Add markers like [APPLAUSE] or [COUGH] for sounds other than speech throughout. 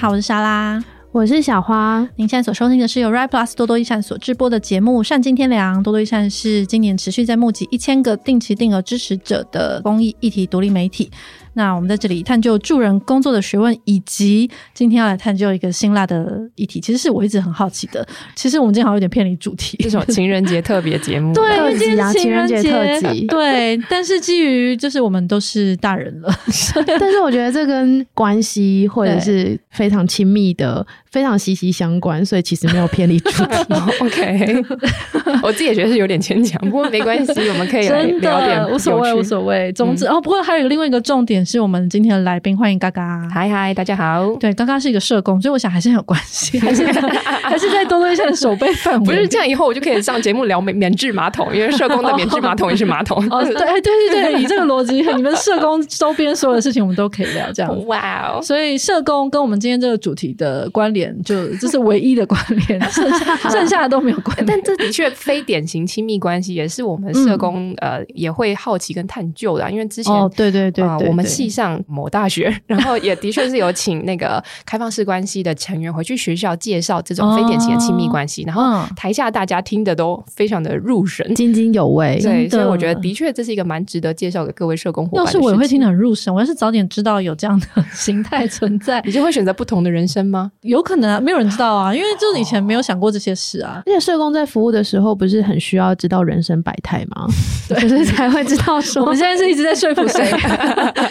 好，我是莎拉，我是小花。您现在所收听的是由 Right Plus 多多益善所直播的节目《善尽天良》。多多益善是今年持续在募集一千个定期定额支持者的公益议题独立媒体。那我们在这里探究助人工作的学问，以及今天要来探究一个辛辣的议题，其实是我一直很好奇的。其实我们今天好像有点偏离主题，[LAUGHS] 这种情人节特别节目，对，今天情人节特辑，对。但是基于就是我们都是大人了，[LAUGHS] 但是我觉得这跟关系或者是非常亲密的、非常息息相关，所以其实没有偏离主题。[LAUGHS] OK，[LAUGHS] 我自己也觉得是有点牵强，不过没关系，我们可以来聊点无所谓，无所谓。总之、嗯、哦，不过还有另外一个重点。是我们今天的来宾，欢迎嘎嘎。嗨嗨，大家好。对，嘎嘎是一个社工，所以我想还是很有关系，[LAUGHS] 还是还是在多多一下的守备范围。不是这样，以后我就可以上节目聊免免治马桶，因为社工的免治马桶也是马桶。哦，对对对对，以这个逻辑，你们社工周边所有的事情，我们都可以聊。这样，哇哦！所以社工跟我们今天这个主题的关联，就这是唯一的关联，剩下剩下的都没有关联。但这的确非典型亲密关系，也是我们社工、嗯、呃也会好奇跟探究的，因为之前哦，对对对，啊，呃、我们。系上某大学，然后也的确是有请那个开放式关系的成员回去学校介绍这种非典型的亲密关系，哦、然后台下大家听的都非常的入神，津津有味。对，所以我觉得的确这是一个蛮值得介绍给各位社工伙伴。要是我也会听得很入神，我要是早点知道有这样的 [LAUGHS] 形态存在，你就会选择不同的人生吗？有可能啊，没有人知道啊，[LAUGHS] 因为就是以前没有想过这些事啊。而且社工在服务的时候，不是很需要知道人生百态吗？[LAUGHS] 对，所以才会知道说，[LAUGHS] 我们现在是一直在说服谁？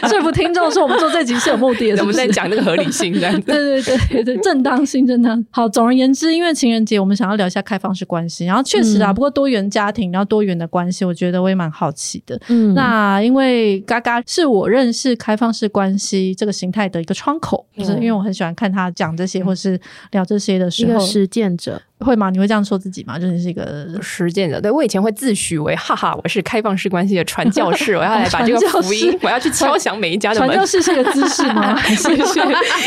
说服听众说我们。做这集是有目的的是是，我们在讲那个合理性，这样子。对对对对对，正当性，正当。好，总而言之，因为情人节，我们想要聊一下开放式关系。然后确实啊，嗯、不过多元家庭，然后多元的关系，我觉得我也蛮好奇的。嗯，那因为嘎嘎是我认识开放式关系这个形态的一个窗口，就、嗯、是因为我很喜欢看他讲这些，或是聊这些的时候，一个实践者。会吗？你会这样说自己吗？就是一个实践者。对，我以前会自诩为哈哈，我是开放式关系的传教士，[LAUGHS] 我要来把这个福音，我要去敲响每一家的门。传教士是个姿势吗？还 [LAUGHS] 是是？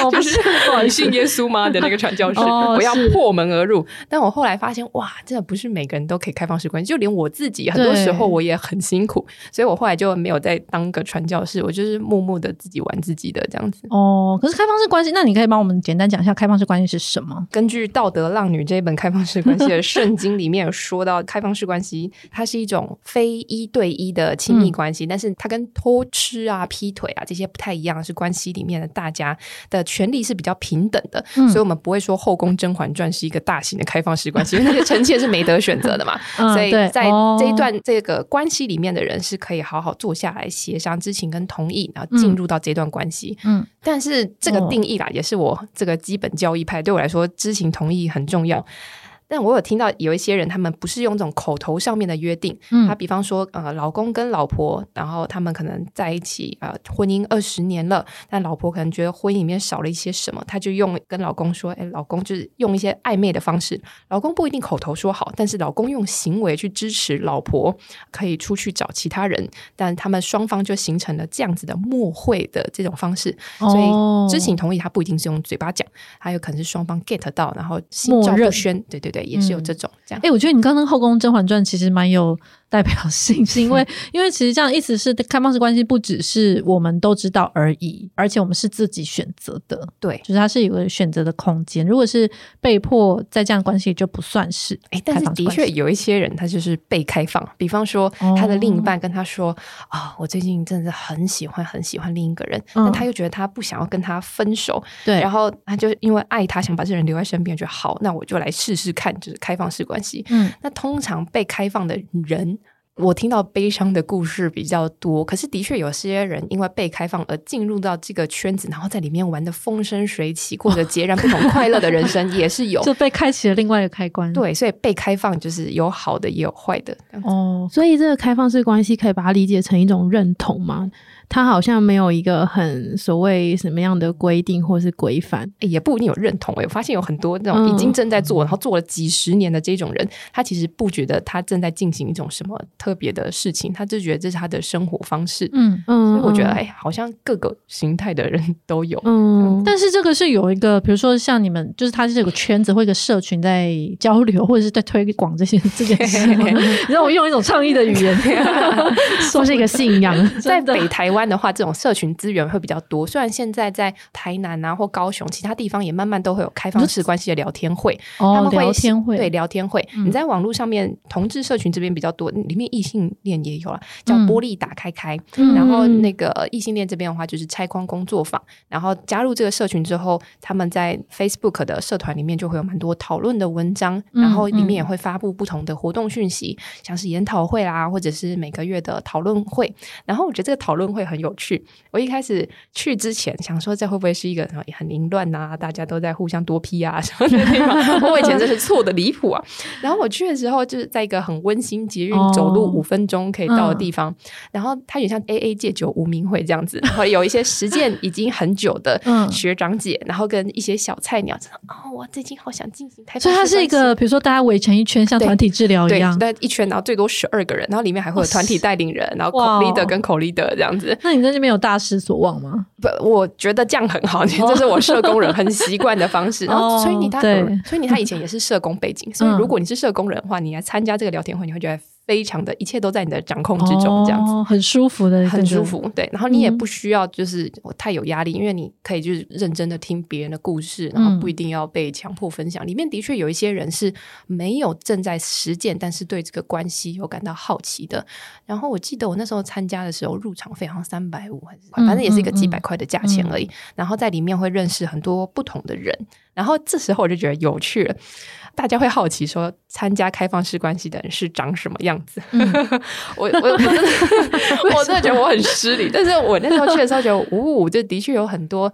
哦，[LAUGHS] 不是，你信耶稣吗？的那个传教士，哦、我要破门而入。但我后来发现，哇，真的不是每个人都可以开放式关系，就连我自己，很多时候我也很辛苦，所以我后来就没有再当个传教士，我就是默默的自己玩自己的这样子。哦，可是开放式关系，那你可以帮我们简单讲一下开放式关系是什么？根据《道德浪女》这一本开放式关系的。[LAUGHS] 圣经里面有说到开放式关系，它是一种非一对一的亲密关系，嗯、但是它跟偷吃啊、劈腿啊这些不太一样，是关系里面的大家的权利是比较平等的，嗯、所以我们不会说《后宫甄嬛传》是一个大型的开放式关系，因为那些臣妾是没得选择的嘛，[LAUGHS] 嗯、所以在这一段这个关系里面的人是可以好好坐下来协商知情跟同意，然后进入到这段关系。嗯，但是这个定义啦，也是我这个基本交易派对我来说，知情同意很重要。但我有听到有一些人，他们不是用这种口头上面的约定，嗯，他比方说，呃，老公跟老婆，然后他们可能在一起，呃，婚姻二十年了，但老婆可能觉得婚姻里面少了一些什么，他就用跟老公说，哎，老公就是用一些暧昧的方式，老公不一定口头说好，但是老公用行为去支持老婆可以出去找其他人，但他们双方就形成了这样子的默会的这种方式，哦，所以知情同意他不一定是用嘴巴讲，还有可能是双方 get 到，然后心照不宣，对对对。也是有这种这样，哎、欸，我觉得你刚刚《后宫甄嬛传》其实蛮有代表性，是因为 [LAUGHS] 因为其实这样意思是开放式关系不只是我们都知道而已，而且我们是自己选择的，对，就是它是有个选择的空间。如果是被迫在这样关系，就不算是。哎、欸，但是的确有一些人他就是被开放，比方说他的另一半跟他说啊、哦哦，我最近真的很喜欢很喜欢另一个人，嗯、但他又觉得他不想要跟他分手，对，然后他就因为爱他，想把这人留在身边，觉得好，那我就来试试看。就是开放式关系，嗯，那通常被开放的人，我听到悲伤的故事比较多。可是的确有些人因为被开放而进入到这个圈子，然后在里面玩得风生水起，过着截然不同快乐的人生也是有，[LAUGHS] 就被开启了另外一个开关。对，所以被开放就是有好的也有坏的。哦，所以这个开放式关系可以把它理解成一种认同吗？他好像没有一个很所谓什么样的规定或是规范，也不一定有认同。我发现有很多那种已经正在做，嗯、然后做了几十年的这种人，他其实不觉得他正在进行一种什么特别的事情，他就觉得这是他的生活方式。嗯嗯，所以我觉得哎，好像各个形态的人都有。嗯，但是这个是有一个，比如说像你们，就是他是有个圈子或一个社群在交流，或者是在推广这些这件事。[LAUGHS] 让我用一种倡议的语言，[LAUGHS] [LAUGHS] 说是一个信仰，在北台湾。湾的话，这种社群资源会比较多。虽然现在在台南啊或高雄其他地方也慢慢都会有开放式关系的聊天会，哦、他们会聊天会对聊天会。嗯、你在网络上面同志社群这边比较多，里面异性恋也有了，叫玻璃打开开。嗯、然后那个异性恋这边的话，就是拆框工作坊。然后加入这个社群之后，他们在 Facebook 的社团里面就会有蛮多讨论的文章，然后里面也会发布不同的活动讯息，嗯、像是研讨会啦，或者是每个月的讨论会。然后我觉得这个讨论会很有趣。我一开始去之前想说，这会不会是一个很凌乱啊？大家都在互相多批啊 [LAUGHS] 什么的地方？我以前真是错的离谱啊！然后我去的时候，就是在一个很温馨、捷运走路五分钟可以到的地方。哦嗯、然后它也像 AA 戒酒无名会这样子，然后有一些实践已经很久的学长姐，嗯、然后跟一些小菜鸟，哦，我最近好想进行。所以它是一个，比如说大家围成一圈，像团体治疗一样，对，一圈，然后最多十二个人，然后里面还会有团体带领人，然后 co-leader 跟 co-leader 这样子。那你在这边有大失所望吗？不，我觉得这样很好，[LAUGHS] 这是我社工人很习惯的方式。然后崔妮他，崔妮他以前也是社工背景，所以如果你是社工人的话，你来参加这个聊天会，你会觉得。非常的一切都在你的掌控之中，这样子、哦、很舒服的，很舒服。对，然后你也不需要就是太有压力，嗯、因为你可以就是认真的听别人的故事，然后不一定要被强迫分享。嗯、里面的确有一些人是没有正在实践，但是对这个关系有感到好奇的。然后我记得我那时候参加的时候，入场费好像三百五还是反正也是一个几百块的价钱而已。然后在里面会认识很多不同的人，然后这时候我就觉得有趣了。大家会好奇说，参加开放式关系的人是长什么样子？嗯、[LAUGHS] 我我我真的 [LAUGHS] 我真的觉得我很失礼，但是我那时候去的时候觉得，呜、哦，这的确有很多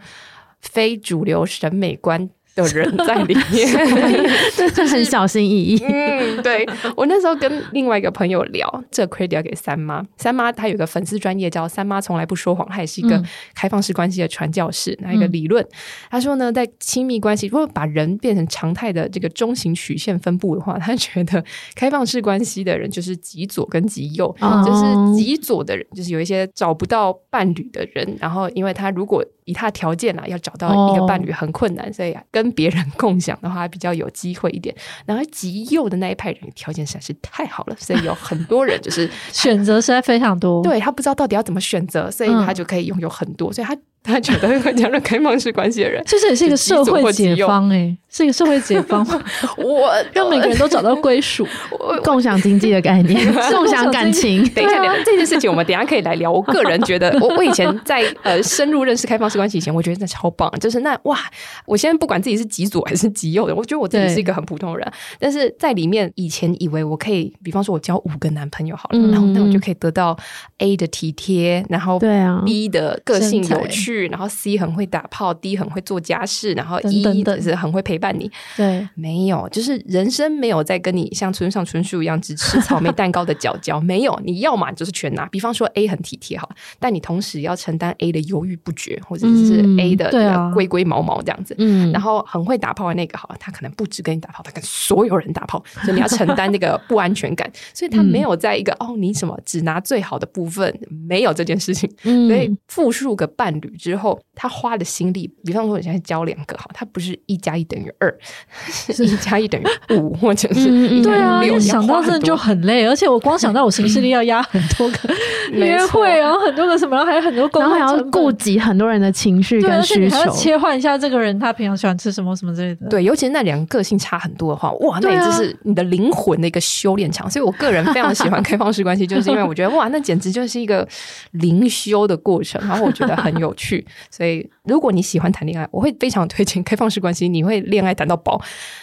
非主流审美观。的人在里面，[LAUGHS] 这就很小心翼翼。嗯，对，我那时候跟另外一个朋友聊，这 credit 要给三妈。三妈她有个粉丝专业叫“三妈从来不说谎”，她也是一个开放式关系的传教士。那、嗯、一个理论，她说呢，在亲密关系，如果把人变成常态的这个中型曲线分布的话，她觉得开放式关系的人就是极左跟极右，哦、就是极左的人就是有一些找不到伴侣的人，然后因为他如果以他的条件啊，要找到一个伴侣很困难，哦、所以跟别人共享的话比较有机会一点。然后极右的那一派人条件实在是太好了，所以有很多人就是选择实在非常多。对，他不知道到底要怎么选择，所以他就可以拥有很多，所以他。他觉得会加入开放式关系的人，其实也是一个社会解方哎，是一个社会解放。[LAUGHS] 我让每个人都找到归属，[LAUGHS] 共享经济的概念，[LAUGHS] 共享感情。等一下，这件事情我们等一下可以来聊。我个人觉得，我我以前在呃深入认识开放式关系以前，我觉得那超棒。就是那哇，我现在不管自己是极左还是极右的，我觉得我自己是一个很普通人。但是在里面，以前以为我可以，比方说我交五个男朋友好了，然后那我就可以得到 A 的体贴，然后对啊 B 的个性有趣。然后 C 很会打炮，D 很会做家事，然后 E 就是很会陪伴你。对，没有，就是人生没有在跟你像村上春树一样只吃草莓蛋糕的角角，[LAUGHS] 没有。你要嘛就是全拿。比方说 A 很体贴哈，但你同时要承担 A 的犹豫不决，或者是 A 的龟龟毛毛这样子。嗯，然后很会打炮的那个哈，他可能不止跟你打炮，他跟所有人打炮，所以你要承担那个不安全感。所以他没有在一个哦，你什么只拿最好的部分，没有这件事情。所以复数个伴侣。之后，他花的心力，比方说，我现在教两个哈，他不是一加一等于二，是 [LAUGHS] 一加一等于五，或者是一对啊，因为想到这就很累，而且我光想到我行事历要压很多个 [LAUGHS] 约会，然后很多个什么，然后还有很多，然后还要顾及很多人的情绪跟需求，还要切换一下这个人他平常喜欢吃什么什么之类的。对，尤其是那两个个性差很多的话，哇，那也就是你的灵魂的一个修炼场。所以我个人非常喜欢 [LAUGHS] 开放式关系，就是因为我觉得哇，那简直就是一个灵修的过程，然后我觉得很有趣。去，所以如果你喜欢谈恋爱，我会非常推荐开放式关系，你会恋爱谈到饱。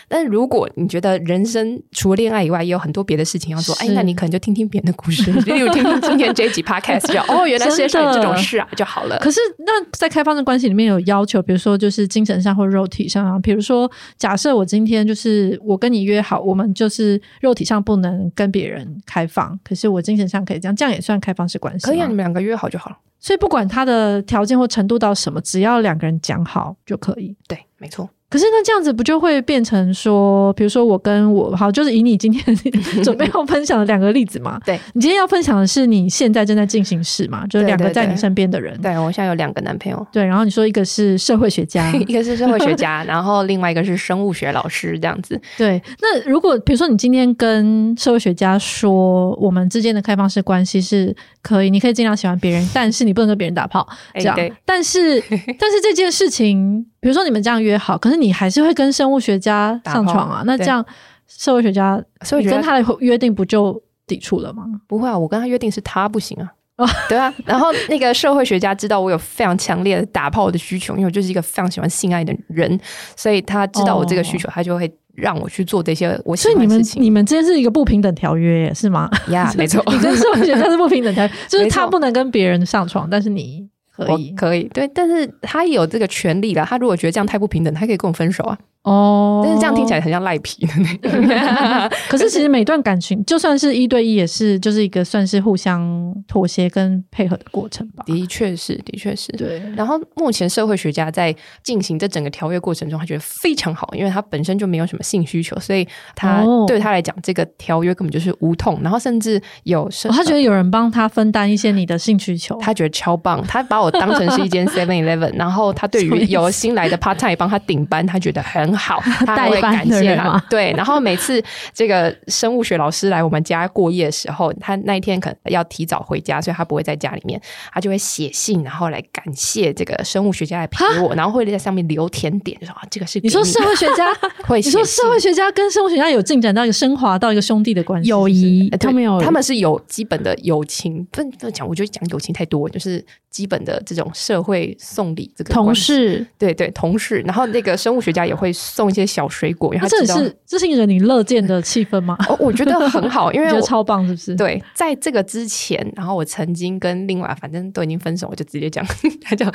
但如果你觉得人生除了恋爱以外，也有很多别的事情要做，哎，那你可能就听听别人的故事，[LAUGHS] 例如听听今天这一集 podcast，就哦，原来世界上有这种事啊就好了。可是那在开放式关系里面有要求，比如说就是精神上或肉体上啊，比如说假设我今天就是我跟你约好，我们就是肉体上不能跟别人开放，可是我精神上可以这样，这样也算开放式关系？可以啊，你们两个约好就好了。所以不管他的条件或程度到什么，只要两个人讲好就可以。对，没错。可是那这样子不就会变成说，比如说我跟我好，就是以你今天 [LAUGHS] 准备要分享的两个例子嘛。[LAUGHS] 对，你今天要分享的是你现在正在进行式嘛，就是两个在你身边的人。对，我现在有两个男朋友。对，然后你说一个是社会学家，[LAUGHS] 一个是社会学家，然后另外一个是生物学老师，这样子。对，那如果比如说你今天跟社会学家说，我们之间的开放式关系是可以，你可以尽量喜欢别人，但是你不能跟别人打炮，这样。欸、但是，但是这件事情。比如说你们这样约好，可是你还是会跟生物学家上床啊？那这样社会学家，所以跟他的约定不就抵触了吗？不会啊，我跟他约定是他不行啊。哦，对啊。然后那个社会学家知道我有非常强烈的打炮的需求，因为我就是一个非常喜欢性爱的人，所以他知道我这个需求，哦、他就会让我去做这些我喜欢的事情。所以你们你们之间是一个不平等条约是吗？呀、yeah，没错。[LAUGHS] 你跟社会学家是不平等条约，就是他不能跟别人上床，但是你。可以，可以，对，但是他有这个权利了。他如果觉得这样太不平等，他可以跟我分手啊。哦，但是这样听起来很像赖皮的那个。[LAUGHS] 可是其实每段感情，就算是一对一，也是就是一个算是互相妥协跟配合的过程吧。的确是，的确是。对。然后目前社会学家在进行这整个条约过程中，他觉得非常好，因为他本身就没有什么性需求，所以他、哦、对他来讲，这个条约根本就是无痛。然后甚至有、哦，他觉得有人帮他分担一些你的性需求，他觉得超棒。他把我当成是一间 Seven Eleven，然后他对于有新来的 Part Time 帮他顶班，他觉得很。好，[LAUGHS] 他还会感谢他。[LAUGHS] 对，然后每次这个生物学老师来我们家过夜的时候，他那一天可能要提早回家，所以他不会在家里面，他就会写信，然后来感谢这个生物学家来陪我，然后会在上面留甜点，就说啊，这个是你，你说社会学家 [LAUGHS] 会，你说社会学家跟生物学家有进展到一个升华到一个兄弟的关系，友谊，他们有，他们是有基本的友情，不不讲，我觉得讲友情太多，就是基本的这种社会送礼这个同事，对对同事，然后那个生物学家也会。送一些小水果，因为他知道这是这是一个你乐见的气氛吗？我觉得很好，[LAUGHS] 因为我觉得超棒，是不是？对，在这个之前，然后我曾经跟另外反正都已经分手，我就直接讲，[LAUGHS] 他叫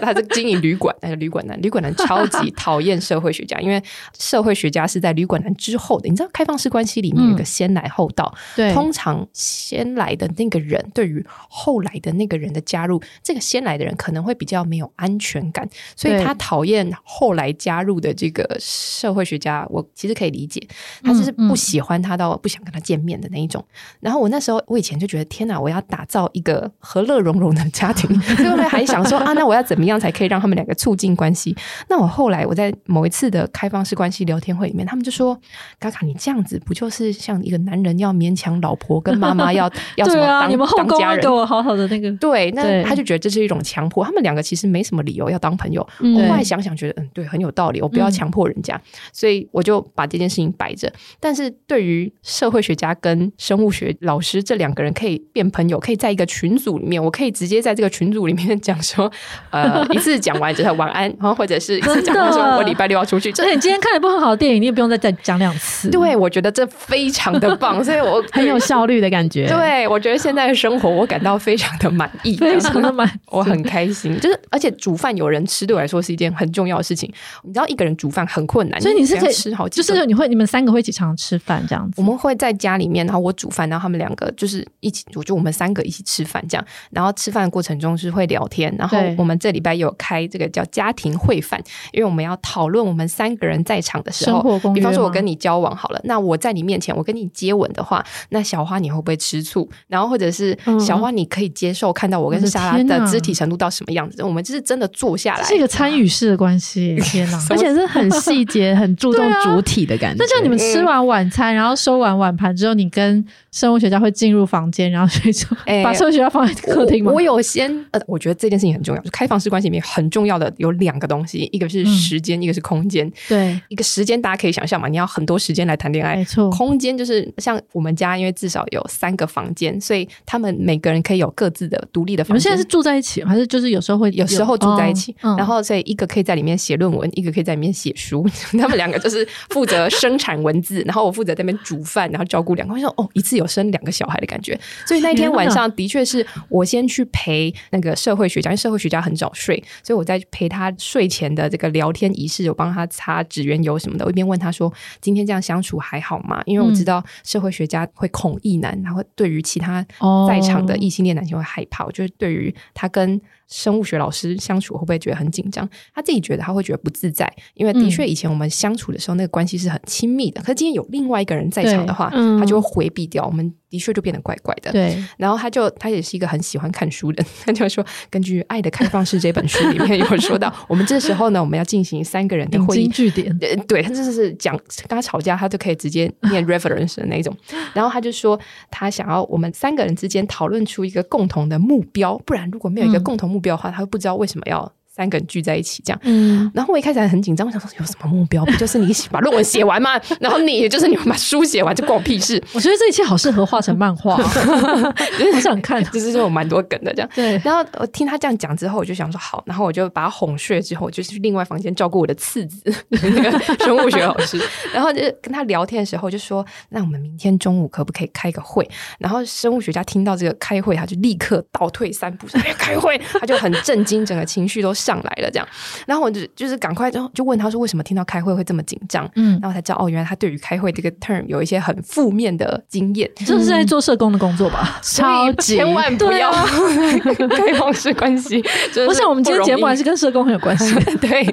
他是经营旅馆，那个旅馆男，旅馆男超级讨厌社会学家，因为社会学家是在旅馆男之后的。你知道，开放式关系里面有个先来后到，对、嗯，通常先来的那个人对于后来的那个人的加入，这个先来的人可能会比较没有安全感，所以他讨厌后来加入的这个。社会学家，我其实可以理解，他就是不喜欢他到不想跟他见面的那一种。嗯嗯、然后我那时候，我以前就觉得天哪，我要打造一个和乐融融的家庭，所以我还想说啊，那我要怎么样才可以让他们两个促进关系？那我后来我在某一次的开放式关系聊天会里面，他们就说：“嘎嘎，你这样子不就是像一个男人要勉强老婆跟妈妈要 [LAUGHS] 要什么当、啊、你们后当家人，给我好好的那个对？那他就觉得这是一种强迫。他们两个其实没什么理由要当朋友。嗯、我后来想想，觉得嗯，对，很有道理。我不要强迫人家。嗯”所以我就把这件事情摆着，但是对于社会学家跟生物学老师这两个人可以变朋友，可以在一个群组里面，我可以直接在这个群组里面讲说，呃，[LAUGHS] 一次讲完之后晚安，然后或者是一次讲完说我礼拜六要出去。而且你今天看了一部很好的电影，你也不用再再讲两次。对，我觉得这非常的棒，所以我 [LAUGHS] 很有效率的感觉。对，我觉得现在的生活我感到非常的满意，[LAUGHS] 非常的满，我很开心。就是而且煮饭有人吃，对我来说是一件很重要的事情。你知道一个人煮饭很困难。所以你是可以吃好，就是你会你们三个会一起常常吃饭这样子。我们会在家里面，然后我煮饭，然后他们两个就是一起，我就我们三个一起吃饭这样。然后吃饭的过程中是会聊天，然后我们这礼拜有开这个叫家庭会饭，因为我们要讨论我们三个人在场的时候，比方说我跟你交往好了，那我在你面前我跟你接吻的话，那小花你会不会吃醋？然后或者是小花你可以接受看到我跟莎拉的肢体程度到什么样子？我们就是真的坐下来，是一个参与式的关系。[LAUGHS] 天哪，而且是很细节。很注重主体的感觉。那像你们吃完晚餐，然后收完碗盘之后，你跟生物学家会进入房间，然后所以就把生物学家放在客厅吗？我有先呃，我觉得这件事情很重要。就开放式关系里面很重要的有两个东西，一个是时间，一个是空间。对，一个时间大家可以想象嘛，你要很多时间来谈恋爱。没错。空间就是像我们家，因为至少有三个房间，所以他们每个人可以有各自的独立的房间。你们现在是住在一起，还是就是有时候会有时候住在一起？然后所以一个可以在里面写论文，一个可以在里面写书。[LAUGHS] 他们两个就是负责生产文字，然后我负责在那边煮饭，然后照顾两个。我说哦，一次有生两个小孩的感觉。所以那天晚上的确是我先去陪那个社会学家，因为社会学家很早睡，所以我在陪他睡前的这个聊天仪式，我帮他擦指缘油什么的。我一边问他说：“今天这样相处还好吗？”因为我知道社会学家会恐异男，然后对于其他在场的异性恋男性会害怕。我就是对于他跟生物学老师相处会不会觉得很紧张？他自己觉得他会觉得不自在，因为的确以前我们相处的时候，那个关系是很亲密的。可是今天有另外一个人在场的话，他就会回避掉我们。的确就变得怪怪的。对，然后他就他也是一个很喜欢看书的，[LAUGHS] 他就说，根据《爱的开放式》这本书里面有说到，我们这时候呢，我们要进行三个人的会议。据点，对，他就是讲跟他吵架，他就可以直接念 [LAUGHS] reference 的那种。然后他就说，他想要我们三个人之间讨论出一个共同的目标，不然如果没有一个共同目标的话，他会不知道为什么要。三个人聚在一起，这样。嗯，然后我一开始还很紧张，我想说有什么目标？不就是你把论文写完吗？[LAUGHS] 然后你，也就是你们把书写完，就关我屁事。我觉得这一切好适合画成漫画，[LAUGHS] 好想看。[LAUGHS] 就是说有蛮多梗的这样。对。然后我听他这样讲之后，我就想说好，然后我就把他哄睡之后，我就去另外房间照顾我的次子，那个生物学老师。然后就跟他聊天的时候，就说那我们明天中午可不可以开个会？然后生物学家听到这个开会，他就立刻倒退三步说：“哎，开会！”他就很震惊，整个情绪都。上来了，这样，然后我就就是赶快就就问他说，为什么听到开会会这么紧张？嗯，然后才知道哦，原来他对于开会这个 term 有一些很负面的经验，[LAUGHS] 这是在做社工的工作吧？[LAUGHS] 超级千万不要开放式关系。我想我们今天节目还是跟社工很有关系。[LAUGHS] 对，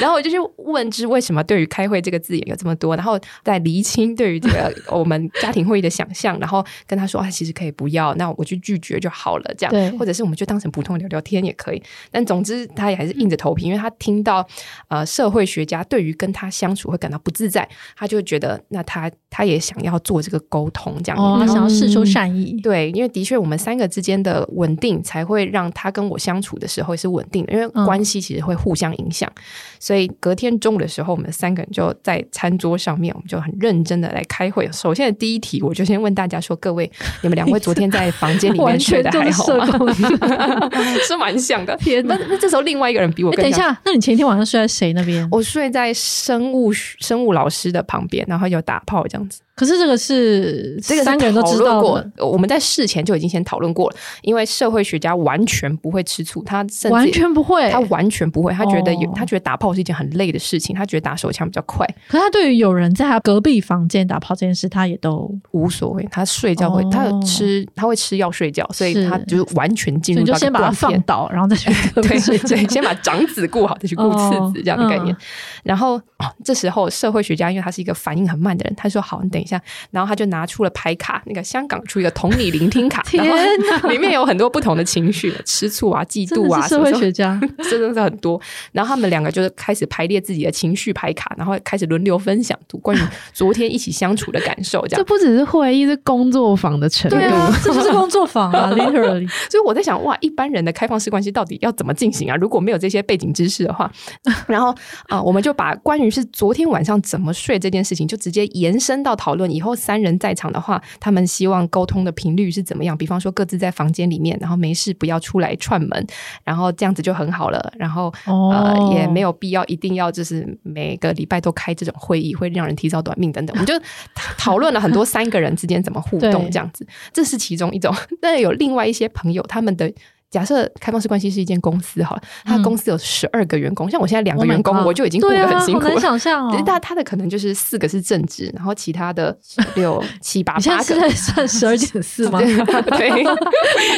然后我就去问之为什么对于开会这个字眼有这么多，然后再厘清对于这个我们家庭会议的想象，然后跟他说啊，其实可以不要，那我去拒绝就好了，这样，对，或者是我们就当成普通聊聊天也可以。但总之。他也还是硬着头皮，因为他听到呃社会学家对于跟他相处会感到不自在，他就觉得那他他也想要做这个沟通，这样、哦、他想要试出善意。对，因为的确我们三个之间的稳定，才会让他跟我相处的时候是稳定的，因为关系其实会互相影响。嗯、所以隔天中午的时候，我们三个人就在餐桌上面，我们就很认真的来开会。首先的第一题，我就先问大家说：各位，你们两位昨天在房间里面 [LAUGHS] 睡得还好吗？[LAUGHS] 是蛮像的。天哪，那那这时候。另外一个人比我更。等一下，那你前一天晚上睡在谁那边？我睡在生物生物老师的旁边，然后有打炮这样子。可是这个是这个三个人都知道过，我们在事前就已经先讨论过了。因为社会学家完全不会吃醋，他甚至完全不会，他完全不会，他觉得有，他觉得打炮是一件很累的事情，他觉得打手枪比较快。可是他对于有人在他隔壁房间打炮这件事，他也都无所谓。他睡觉会，他有吃，他会吃药睡觉，所以他就是完全进入到。就先把他放倒，然后再去 [LAUGHS] 对对对，先把长子顾好，再去顾次子这样的概念。然后这时候社会学家，因为他是一个反应很慢的人，他说：“好，你等一下。”然后他就。拿出了牌卡，那个香港出一个同理聆听卡，然后里面有很多不同的情绪，吃醋啊、嫉妒啊，社会学家 [LAUGHS] 真的是很多。然后他们两个就是开始排列自己的情绪牌卡，然后开始轮流分享关于昨天一起相处的感受。这样，这不只是会议，是工作坊的程度，对啊，这就是工作坊啊，[LAUGHS] literally。所以我在想，哇，一般人的开放式关系到底要怎么进行啊？如果没有这些背景知识的话，然后啊、呃，我们就把关于是昨天晚上怎么睡这件事情，就直接延伸到讨论以后三人。在场的话，他们希望沟通的频率是怎么样？比方说，各自在房间里面，然后没事不要出来串门，然后这样子就很好了。然后、哦、呃，也没有必要一定要就是每个礼拜都开这种会议，会让人提早短命等等。我们就讨论了很多三个人之间怎么互动，这样子，这是其中一种。[LAUGHS] 但有另外一些朋友，他们的。假设开放式关系是一间公司好了，他公司有十二个员工，嗯、像我现在两个员工，我就已经过得很辛苦了。难想象哦。但他的可能就是四个是正职，然后其他的六 [LAUGHS] 七八八个。现在在算十二减四吗？[LAUGHS] 对，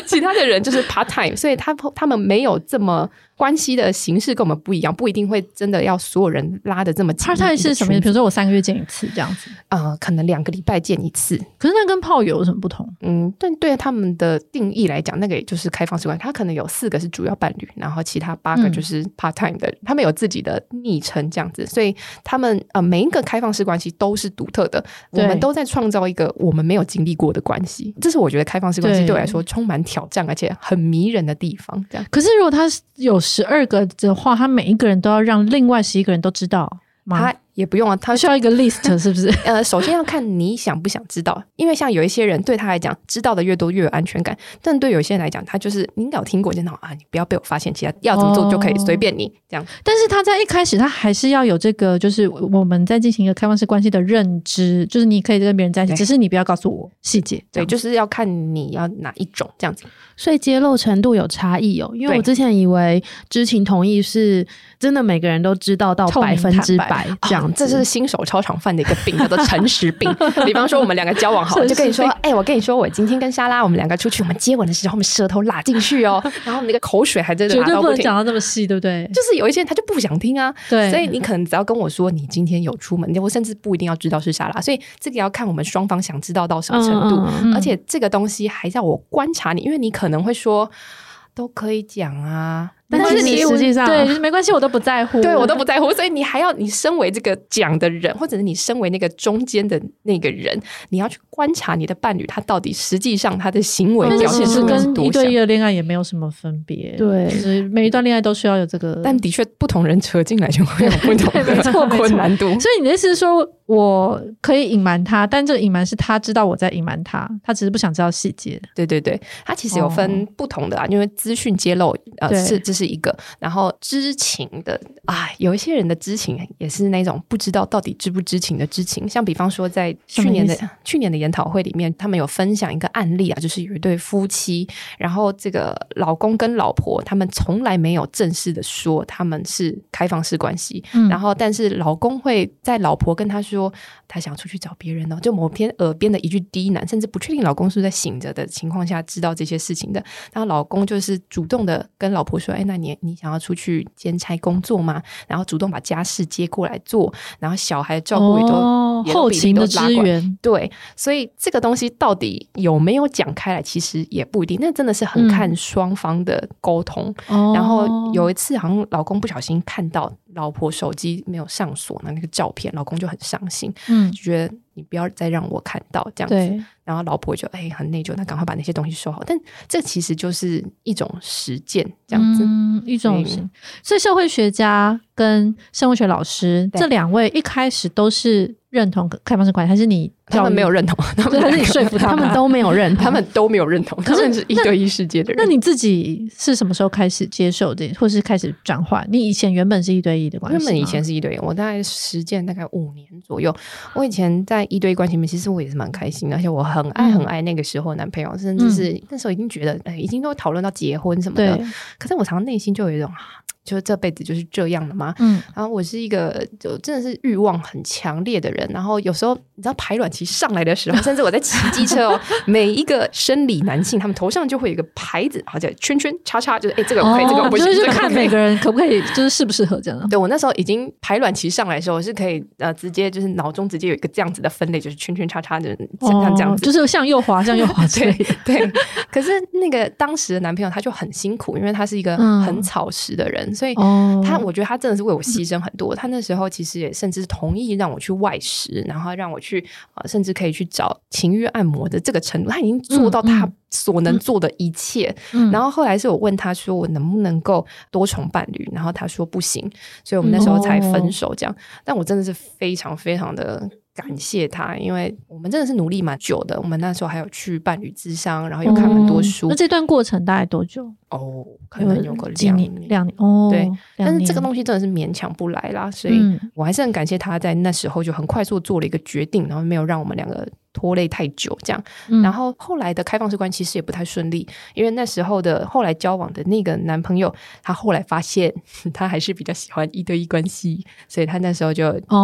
其他的人就是 part time，所以他他们没有这么。关系的形式跟我们不一样，不一定会真的要所有人拉的这么近。part time 是什么？比如说我三个月见一次这样子，呃，可能两个礼拜见一次。可是那跟炮友有什么不同？嗯，但对他们的定义来讲，那个也就是开放式关系。他可能有四个是主要伴侣，然后其他八个就是 part time 的，嗯、他们有自己的昵称这样子，所以他们呃每一个开放式关系都是独特的。我们都在创造一个我们没有经历过的关系，这是我觉得开放式关系对我来说充满挑战，而且很迷人的地方。这样。可是如果他有。十二个的话，他每一个人都要让另外十一个人都知道吗？他也不用啊，他需要一个 [LAUGHS] list，是不是？呃，首先要看你想不想知道，因为像有一些人对他来讲，知道的越多越有安全感，但对有些人来讲，他就是你有听过，就那种啊，你不要被我发现，其他要怎么做就可以随便你、哦、这样。但是他在一开始，他还是要有这个，就是我们在进行一个开放式关系的认知，就是你可以跟别人在一起，只是你不要告诉我细节。对，就是要看你要哪一种这样子，所以揭露程度有差异哦。因为我之前以为知情同意是真的每个人都知道到百分之百这样样。这是新手超常犯的一个病，叫做诚实病。[LAUGHS] 比方说，我们两个交往好，就跟你说，哎、欸，我跟你说，我今天跟莎拉，我们两个出去，我们接吻的时候，我们舌头拉进去哦，[LAUGHS] 然后那个口水还真的绝对不能讲到那么细，对不对？就是有一些人他就不想听啊，对，所以你可能只要跟我说你今天有出门，我甚至不一定要知道是莎拉，所以这个要看我们双方想知道到什么程度，嗯嗯嗯，而且这个东西还要我观察你，因为你可能会说都可以讲啊。但是你实际上对没关系，我都不在乎，[LAUGHS] 对我都不在乎，所以你还要你身为这个讲的人，或者是你身为那个中间的那个人，你要去观察你的伴侣，他到底实际上他的行为表现是跟一对一的恋爱也没有什么分别，对，就是每一段恋爱都需要有这个，但的确不同人扯进来就会有不同的 [LAUGHS] 困难度。所以你的意思是说，我可以隐瞒他，但这个隐瞒是他知道我在隐瞒他，他只是不想知道细节。对对对，他其实有分不同的啊，因为资讯揭露呃是只是一个，然后知情的啊，有一些人的知情也是那种不知道到底知不知情的知情。像比方说，在去年的去年的研讨会里面，他们有分享一个案例啊，就是有一对夫妻，然后这个老公跟老婆他们从来没有正式的说他们是开放式关系，嗯、然后但是老公会在老婆跟他说。他想出去找别人呢，就某天耳边的一句低喃，甚至不确定老公是在醒着的情况下知道这些事情的。然后老公就是主动的跟老婆说：“哎，那你你想要出去兼差工作吗？”然后主动把家事接过来做，然后小孩照顾也都、哦、也都后勤的支援。对，所以这个东西到底有没有讲开来，其实也不一定。那真的是很看双方的沟通。嗯、然后有一次，好像老公不小心看到。老婆手机没有上锁那那个照片，老公就很伤心，嗯，就觉得你不要再让我看到这样子。然后老婆就哎很内疚，那赶快把那些东西收好。但这其实就是一种实践，这样子，嗯、一种。所以社会学家跟生物学老师这两位一开始都是。认同开放式关系还是你？他们没有认同，[LAUGHS] 他们还是你说服他们？他们都没有认同，他们都没有认同。可是是一对一世界的人那，那你自己是什么时候开始接受这，或是开始转换？你以前原本是一对一的关系，原本以前是一对一，我大概实践大概五年左右。我以前在一对一关系里面，其实我也是蛮开心的，而且我很爱很爱那个时候的男朋友，甚至是、嗯、那时候已经觉得，哎，已经都讨论到结婚什么的。可是我常常内心就有一种。就这辈子就是这样的吗？嗯，然后我是一个就真的是欲望很强烈的人，然后有时候你知道排卵期上来的时候，[LAUGHS] 甚至我在骑机车哦，[LAUGHS] 每一个生理男性他们头上就会有一个牌子，好像圈圈叉叉，就是哎这个可以，这个不行，就是看每个人可不可以，就是适不适合这样。对，我那时候已经排卵期上来的时候，我是可以呃直接就是脑中直接有一个这样子的分类，就是圈圈叉叉，就是像这样子，就是向右滑，向右滑，对对。[LAUGHS] 可是那个当时的男朋友他就很辛苦，因为他是一个很草食的人。所以他，我觉得他真的是为我牺牲很多。他那时候其实也甚至同意让我去外食，然后让我去呃，甚至可以去找情欲按摩的这个程度。他已经做到他所能做的一切。然后后来是我问他说，我能不能够多重伴侣？然后他说不行，所以我们那时候才分手。这样，但我真的是非常非常的。感谢他，因为我们真的是努力蛮久的。我们那时候还有去伴侣之商，然后又看很多书。那这段过程大概多久？哦，可能有个两年，两年哦。对，但是这个东西真的是勉强不来啦，所以我还是很感谢他在那时候就很快速做了一个决定，然后没有让我们两个。拖累太久，这样，然后后来的开放式关系其实也不太顺利，因为那时候的后来交往的那个男朋友，他后来发现他还是比较喜欢一对一关系，所以他那时候就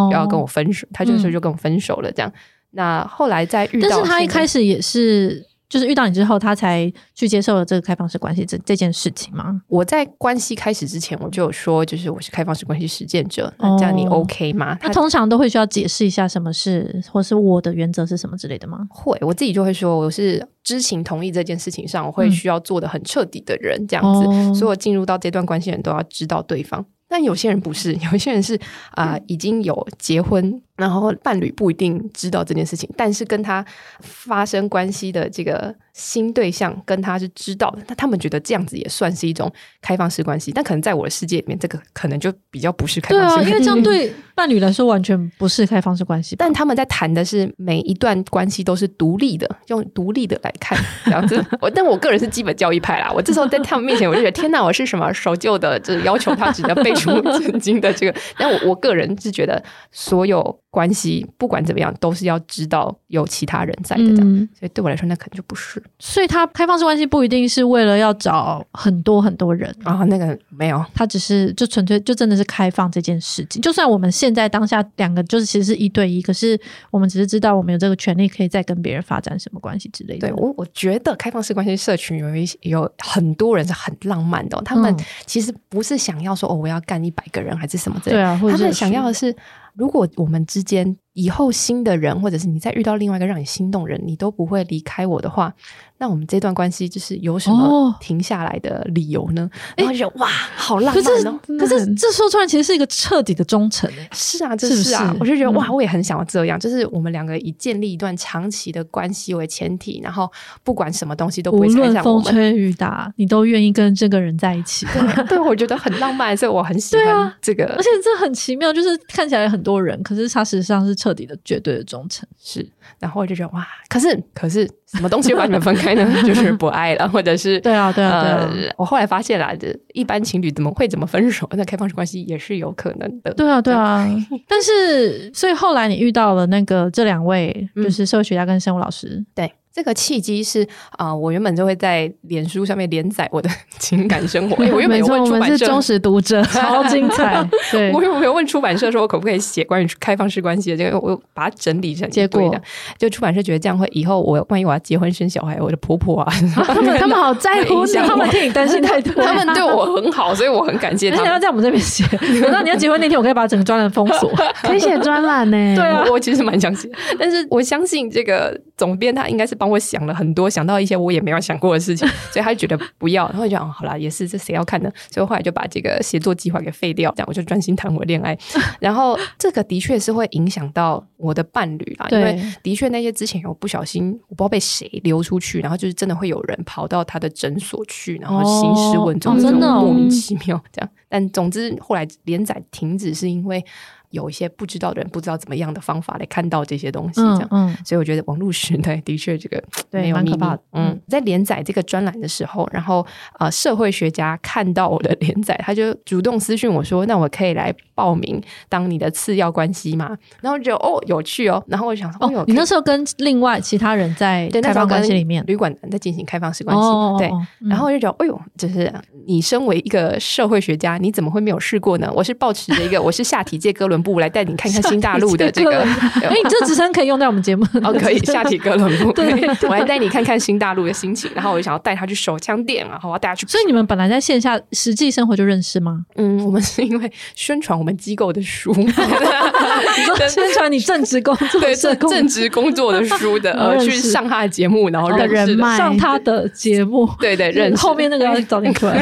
要跟我分手，他这时候就跟我分手了，这样。那后来在遇到，但是他一开始也是。就是遇到你之后，他才去接受了这个开放式关系这这件事情吗？我在关系开始之前，我就有说，就是我是开放式关系实践者，那这样你 OK 吗？他通常都会需要解释一下什么是，或是我的原则是什么之类的吗？会，我自己就会说，我是知情同意这件事情上，我会需要做的很彻底的人，这样子，嗯、所以我进入到这段关系人都要知道对方。但有些人不是，有些人是啊、呃，已经有结婚。然后伴侣不一定知道这件事情，但是跟他发生关系的这个新对象跟他是知道的，那他们觉得这样子也算是一种开放式关系，但可能在我的世界里面，这个可能就比较不是开放式关系。对啊，因为这样对伴侣来说完全不是开放式关系。但他们在谈的是每一段关系都是独立的，用独立的来看这样子。我但我个人是基本教义派啦，我这时候在他们面前，我就觉得天哪，我是什么守旧的，就是要求他只能背出圣经的这个。但我我个人是觉得所有。关系不管怎么样，都是要知道有其他人在的这样，嗯、所以对我来说，那可能就不是。所以，他开放式关系不一定是为了要找很多很多人啊，那个没有，他只是就纯粹就真的是开放这件事情。就算我们现在当下两个就是其实是一对一，可是我们只是知道我们有这个权利可以再跟别人发展什么关系之类的。对我，我觉得开放式关系社群有一些有很多人是很浪漫的，他们其实不是想要说哦，我要干一百个人还是什么之类的，对啊，他们想要的是。如果我们之间以后新的人，或者是你再遇到另外一个让你心动人，你都不会离开我的话。那我们这段关系就是有什么停下来的理由呢？哦、然后就觉得哇，好浪漫哦！可是，可是这说出来其实是一个彻底的忠诚诶。是啊，这是啊，是是我就觉得哇，我也很想要这样，就是我们两个以建立一段长期的关系为前提，然后不管什么东西都不会拆散我们。无论风吹雨打，你都愿意跟这个人在一起。对，[LAUGHS] 对，我觉得很浪漫，所以我很喜欢这个。而且这很奇妙，就是看起来很多人，可是他实际上是彻底的、绝对的忠诚。是，然后我就觉得哇，可是，可是。什么东西把你们分开呢？[LAUGHS] 就是不爱了，[LAUGHS] 或者是对啊，对啊，对啊。呃、我后来发现了，一般情侣怎么会怎么分手？那开放式关系也是有可能的。对啊，对啊。但是，所以后来你遇到了那个这两位，就是社会学家跟生物老师，嗯、对。这个契机是啊、呃，我原本就会在脸书上面连载我的 [LAUGHS] 情感生活。我原本有问出版社，我们是忠实读者，[LAUGHS] 超精彩。[LAUGHS] 对，我有没有问出版社说，我可不可以写关于开放式关系的这个？我把它整理成结果的。就出版社觉得这样会以后我万一我要结婚生小孩，我的婆婆啊，他们他们好在乎你，他们替你担心太多。他们对我很好，所以我很感谢他们。要在我们这边写，等到你要结婚那天，我可以把整个专栏封锁，可以写专栏呢。对啊，我其实蛮想写，但是我相信这个总编他应该是帮我想了很多。想到一些我也没有想过的事情，[LAUGHS] 所以他就觉得不要，然后就讲好了，也是这谁要看呢？所以后来就把这个写作计划给废掉，这样我就专心谈我恋爱。[LAUGHS] 然后这个的确是会影响到我的伴侣啦，因为的确那些之前有不小心，我不知道被谁流出去，然后就是真的会有人跑到他的诊所去，然后兴师问罪，这种莫名其妙这样。但总之后来连载停止是因为。有一些不知道的人不知道怎么样的方法来看到这些东西，这样，嗯嗯、所以我觉得网络时代的确这个没有秘密。嗯，在连载这个专栏的时候，然后呃，社会学家看到我的连载，他就主动私讯我说：“那我可以来报名当你的次要关系吗？”然后就哦，有趣哦。然后我就想说，哦，你那时候跟另外其他人在开放关系里面，旅馆在进行开放式关系，哦、对。嗯、然后我就觉得，哎呦，就是你身为一个社会学家，你怎么会没有试过呢？我是抱持着一个，我是下体界哥伦。部来带你看看新大陆的这个，[LAUGHS] 哎，你这职称可以用在我们节目哦，可以下体哥伦布。对，我来带你看看新大陆的心情，然后我就想要带他去手枪店，然后我要带他去。所以你们本来在线下实际生活就认识吗？嗯，我们是因为宣传我们机构的书，[LAUGHS] 宣传你正职工作，[LAUGHS] 对，正正职工作的书的，呃，去上他的节目，然后认识的，上他的节目，对对，认识后面那个要早点出来。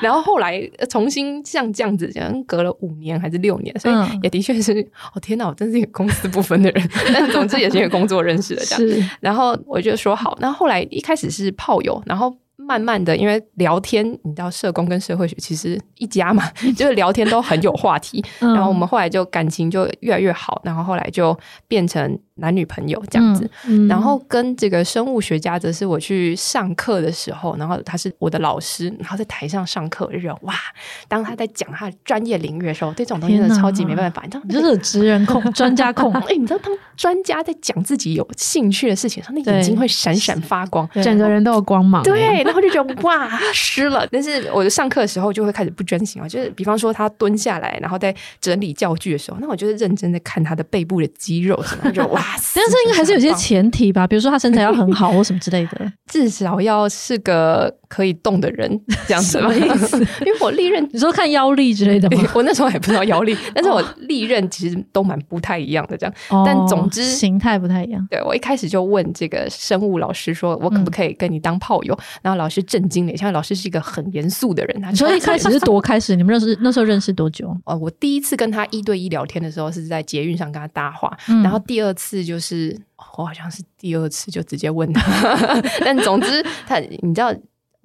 然后后来重新像这样子，好像隔了五年还是六年。嗯，也的确是，哦天哪，我真是一个公私不分的人。[LAUGHS] 但总之也是因为工作认识的这样。是然后我就说好，那后来一开始是炮友，然后慢慢的因为聊天，你知道社工跟社会学其实一家嘛，[LAUGHS] 就是聊天都很有话题。嗯、然后我们后来就感情就越来越好，然后后来就变成。男女朋友这样子，嗯嗯、然后跟这个生物学家则是我去上课的时候，然后他是我的老师，然后在台上上课，我就觉得哇，当他在讲他的专业领域的时候，对这种东西真的超级没办法，你知道，你就是职人控、专家控。[LAUGHS] 哎，你知道当专家在讲自己有兴趣的事情，他那眼睛会闪闪发光，整个人都有光芒。对，然后就觉得哇，湿了。但是我就上课的时候就会开始不专心啊，就是比方说他蹲下来，然后在整理教具的时候，那我就是认真的看他的背部的肌肉什么，就哇。但是应该还是有些前提吧，比如说他身材要很好或什么之类的，[LAUGHS] 至少要是个可以动的人，[LAUGHS] 这样子。吧意思？[LAUGHS] 因为我历任，你说看腰力之类的吗？我那时候还不知道腰力，但是我历任其实都蛮不太一样的，这样。但总之形态不太一样。对，我一开始就问这个生物老师说，我可不可以跟你当炮友？然后老师震惊了一下，老师是一个很严肃的人。他说一开始是多开始？你们认识那时候认识多久？哦，我第一次跟他一对一聊天的时候是在捷运上跟他搭话，然后第二次就是。我好像是第二次就直接问他，[LAUGHS] 但总之他，你知道，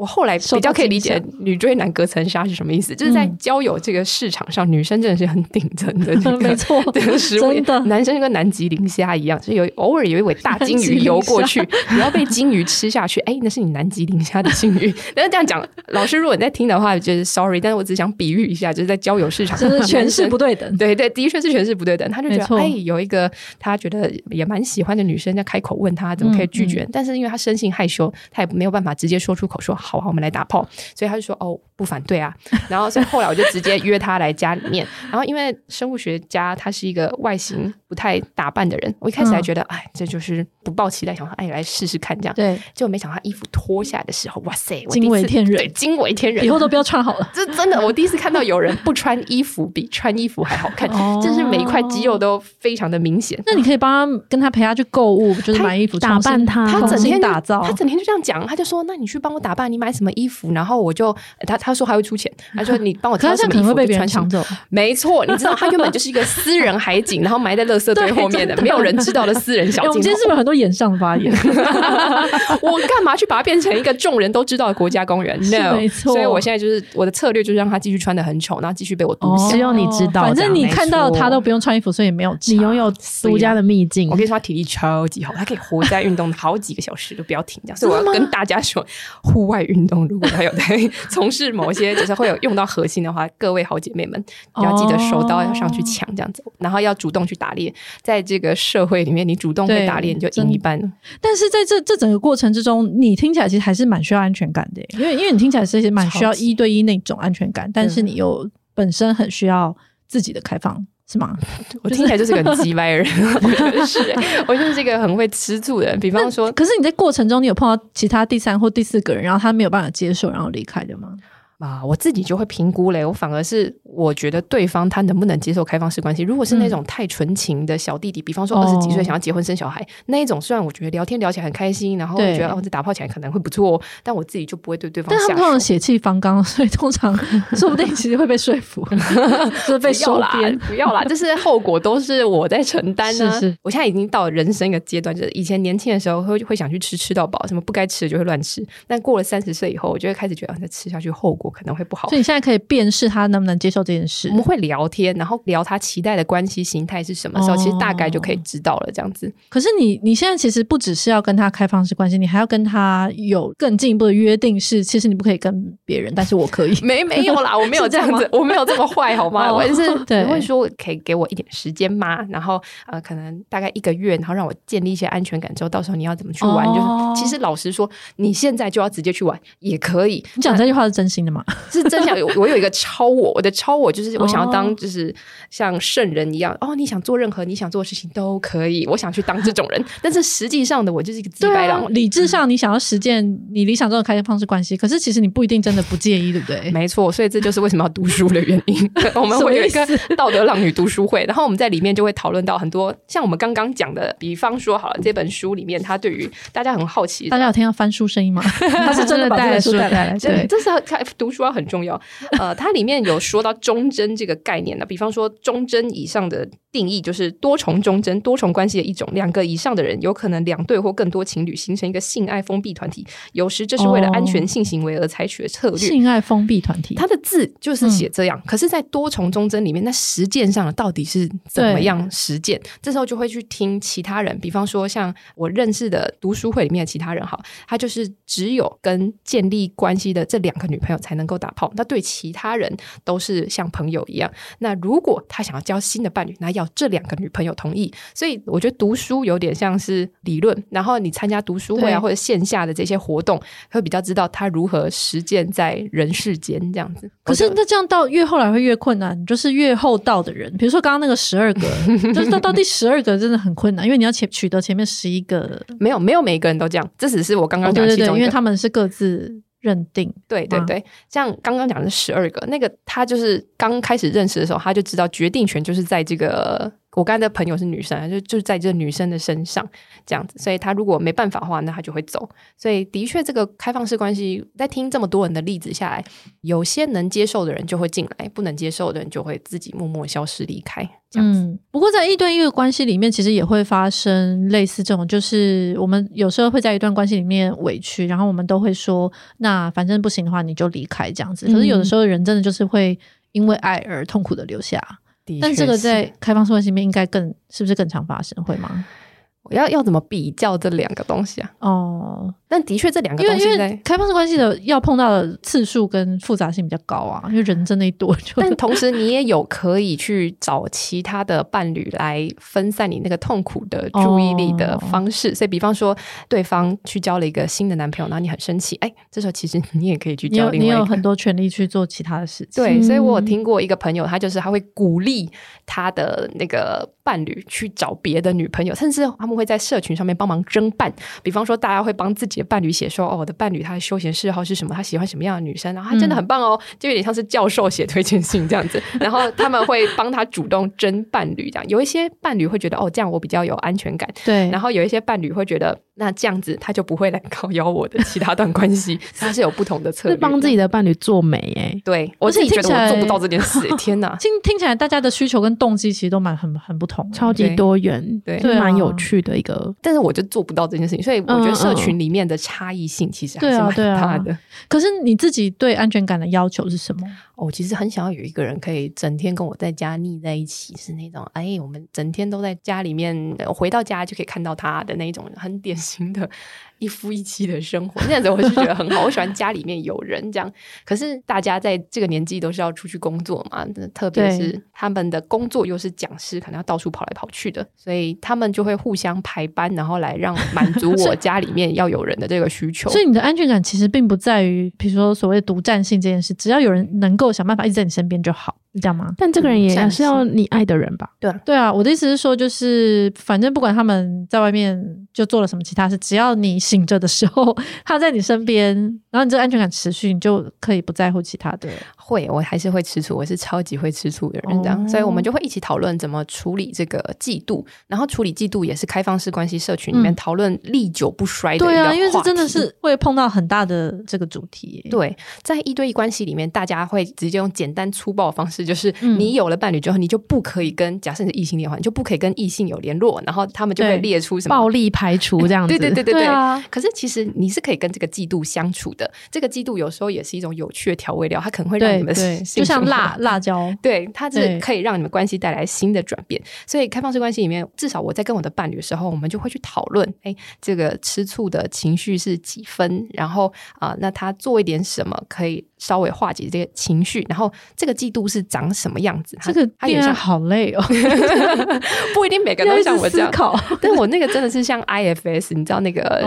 我后来比较可以理解“女追男隔层纱”是什么意思，就是在交友这个市场上，嗯、女生真的是很顶层的、这个，没错，[LAUGHS] 真的，男生就跟南极磷虾一样，就有偶尔有一尾大鲸鱼游过去，[LAUGHS] 你要被鲸鱼吃下去，哎，那是你南极磷虾的幸运。[LAUGHS] 但是这样讲，老师如果你在听的话，就是 sorry，但是我只想比喻一下，就是在交友市场上，就是权势不对等，对对，的确是权势不对等。他就觉得，哎，有一个他觉得也蛮喜欢的女生在开口问他，怎么可以拒绝？嗯嗯、但是因为他生性害羞，他也没有办法直接说出口说，好好，我们来打炮。所以他就说：“哦，不反对啊。”然后所以后来我就直接约他来家里面。然后因为生物学家他是一个外形不太打扮的人，我一开始还觉得，哎，这就是不抱期待，想说，哎，来试试看这样。对，结果没想到他衣服脱下来的时候，哇塞，惊为天人，对，惊为天人，以后都不要穿好了。[LAUGHS] 这真的，我第一次看到有人不穿衣服比穿衣服还好看，就是每一块肌肉都非常的明显。那你可以帮他跟他陪他去购物，就是买衣服打扮他，他整天打造，他整天就这样讲，他就说：“那你去帮我打扮，你买什么衣服？”然后我就他他说还会出钱，[LAUGHS] 他说你帮我挑什么衣服，被别人抢走。没错，你知道他原本就是一个私人海景，[LAUGHS] 然后埋在垃圾堆后面的，没有人知道的私人小景。我们今天是不是很多演上发言？[LAUGHS] 我干嘛去把它变成一个众人都知道的国家公园？No，没错。所以我现在就是我的策略，就是让他继续穿的很丑，然后继续被我独享。只有你知道，反正你看到他都不用穿衣服，所以没有你拥有独家的秘境。我跟你说，他体力超级好，他可以活在运动好几个小时都不要停，这样。所以我要跟大家说，户外运动如果他有在从事某些就是会有用到核心的话，各位好姐妹们要记得手刀要上去抢这样子，然后要主动去打猎。在这个社会里面，你主动会打猎，你就赢一半。但是在这这整个过程之中，你听起来其实还是蛮需要安全感的，因为因为你听起来是蛮需要一对一那种安全感，但是你又本身很需要自己的开放，是吗？[LAUGHS] 我听起来就是个很机掰人，[LAUGHS] 我觉得是，我就是一个很会吃醋的人。比方说，可是你在过程中，你有碰到其他第三或第四个人，然后他没有办法接受，然后离开的吗？啊，我自己就会评估嘞，我反而是我觉得对方他能不能接受开放式关系。如果是那种太纯情的小弟弟，比方说二十几岁想要结婚生小孩那一种，虽然我觉得聊天聊起来很开心，然后我觉得哦这打炮起来可能会不错，但我自己就不会对对方。但他通常血气方刚，所以通常说不定其实会被说服，[LAUGHS] 就是被收编。不要啦，这是后果都是我在承担呢。是是，我现在已经到了人生一个阶段，就是以前年轻的时候会会想去吃吃到饱，什么不该吃的就会乱吃，但过了三十岁以后，我就会开始觉得再吃下去后果可能会不好。所以你现在可以辨识他能不能接受这件事。我们会聊天，然后聊他期待的关系形态是什么时候，其实大概就可以知道了。这样子。可是你你现在其实不只是要跟他开放式关系，你还要跟他有更进一步的约定，是其实你不可以跟别人，但是我可以。[LAUGHS] 没没有啦，[LAUGHS] 我没有这样子，我没有这么坏，好吗？我也是 [LAUGHS] 对，会说可以给我一点时间吗？然后呃，可能大概一个月，然后让我建立一些安全感之后，到时候你要怎么去玩？就是其实老实说，你现在就要直接去玩也可以。你讲这句话是真心的吗？[LAUGHS] 是真想有。我有一个超我，我的超我就是我想要当，就是像圣人一样哦，哦。你想做任何你想做的事情都可以，我想去当这种人。[LAUGHS] 但是实际上的我就是一个机掰郎。理智上你想要实践你理想中的开放式关系，可是其实你不一定真的不介意，对不对？没错，所以这就是为什么要读书的原因。[LAUGHS] 我们会有一个道德浪女读书会，然后我们在里面就会讨论到很多，像我们刚刚讲的，比方说好了，这本书里面它对于大家很好奇，大家有听到翻书声音吗？他是真的带来书带来，对，这是要开读书要很重要。[LAUGHS] 呃，它里面。有说到忠贞这个概念的，比方说忠贞以上的定义就是多重忠贞、多重关系的一种。两个以上的人有可能两对或更多情侣形成一个性爱封闭团体，有时这是为了安全性行为而采取的策略。性爱封闭团体，它的字就是写这样。可是，在多重忠贞里面，那实践上到底是怎么样实践？这时候就会去听其他人，比方说像我认识的读书会里面的其他人，哈，他就是只有跟建立关系的这两个女朋友才能够打炮。那对其他人。都是像朋友一样。那如果他想要交新的伴侣，那要这两个女朋友同意。所以我觉得读书有点像是理论，然后你参加读书会啊，或者线下的这些活动，会比较知道他如何实践在人世间这样子。可是那这样到越后来会越困难，就是越厚道的人，比如说刚刚那个十二个，[LAUGHS] 就是到到第十二个真的很困难，因为你要前取得前面十一个，没有没有每个人都这样，这只是我刚刚讲的其中一个，哦，对对对，因为他们是各自。认定。对对对，像刚刚讲的十二个，那个他就是刚开始认识的时候，他就知道决定权就是在这个我刚才的朋友是女生，就就是在这女生的身上这样子，所以他如果没办法的话，那他就会走。所以的确，这个开放式关系，在听这么多人的例子下来，有些能接受的人就会进来，不能接受的人就会自己默默消失离开。这样子。嗯，不过在一对一的关系里面，其实也会发生类似这种，就是我们有时候会在一段关系里面委屈，然后我们都会说，那反正不行的话，你就离开这样子。可是有的时候人真的就是会因为爱而痛苦的留下。但这个在开放式关系里面应该更是不是更常发生？会吗？我要要怎么比较这两个东西啊？哦，但的确这两个东西在开放式关系的要碰到的次数跟复杂性比较高啊，因为人真的一多。但同时你也有可以去找其他的伴侣来分散你那个痛苦的注意力的方式。哦、所以，比方说对方去交了一个新的男朋友，然后你很生气，哎，这时候其实你也可以去交另外一个。你有，你有很多权利去做其他的事情。对，所以我有听过一个朋友，他就是他会鼓励他的那个伴侣去找别的女朋友，甚至他们会在社群上面。帮忙争伴，比方说大家会帮自己的伴侣写说，哦，我的伴侣他的休闲嗜好是什么？他喜欢什么样的女生？然后他真的很棒哦，嗯、就有点像是教授写推荐信这样子。[LAUGHS] 然后他们会帮他主动争伴侣，这样有一些伴侣会觉得，哦，这样我比较有安全感。对，然后有一些伴侣会觉得。那这样子，他就不会来靠邀我的其他段关系，[LAUGHS] 他是有不同的策略，是帮自己的伴侣做美哎、欸。对，我自己觉得我做不到这件事。天哪，[LAUGHS] 听听起来大家的需求跟动机其实都蛮很很不同，超级多元，对，蛮、啊、有趣的一个。但是我就做不到这件事情，所以我觉得社群里面的差异性其实还是蛮大的。可是你自己对安全感的要求是什么？我其实很想要有一个人可以整天跟我在家腻在一起，是那种哎，我们整天都在家里面，回到家就可以看到他的那种很典型的一夫一妻的生活。那样子我就觉得很好，我喜欢家里面有人这样。可是大家在这个年纪都是要出去工作嘛，特别是他们的工作又是讲师，可能要到处跑来跑去的，所以他们就会互相排班，然后来让满足 [LAUGHS] 我家里面要有人的这个需求。所以你的安全感其实并不在于，比如说所谓独占性这件事，只要有人能够。想办法一直在你身边就好，你知道吗？但这个人也是要你爱的人吧？对啊，对啊。我的意思是说，就是反正不管他们在外面就做了什么其他事，只要你醒着的时候 [LAUGHS] 他在你身边，然后你这个安全感持续，你就可以不在乎其他的。会，我还是会吃醋，我是超级会吃醋的人，这样，哦、所以我们就会一起讨论怎么处理这个嫉妒，然后处理嫉妒也是开放式关系社群里面讨论历久不衰的一个话题。对啊，因为这真的是会碰到很大的这个主题。对，在一对一关系里面，大家会直接用简单粗暴的方式，就是你有了伴侣之后，你就不可以跟假设你是异性恋的话，你就不可以跟异性有联络，然后他们就会列出什么暴力排除这样子。对对对对对，对啊。可是其实你是可以跟这个嫉妒相处的，这个嫉妒有时候也是一种有趣的调味料，它可能会让你们就像辣辣椒，对，它是可以让你们关系带来新的转变。所以开放式关系里面，至少我在跟我的伴侣的时候，我们就会去讨论，哎，这个吃醋的情绪是几分，然后啊、呃，那他做一点什么可以稍微化解这些情绪，然后这个嫉妒是长什么样子？这个他也是好累哦，[LAUGHS] 不一定每个人都像我这样考，但我那个真的是像 IFS，你知道那个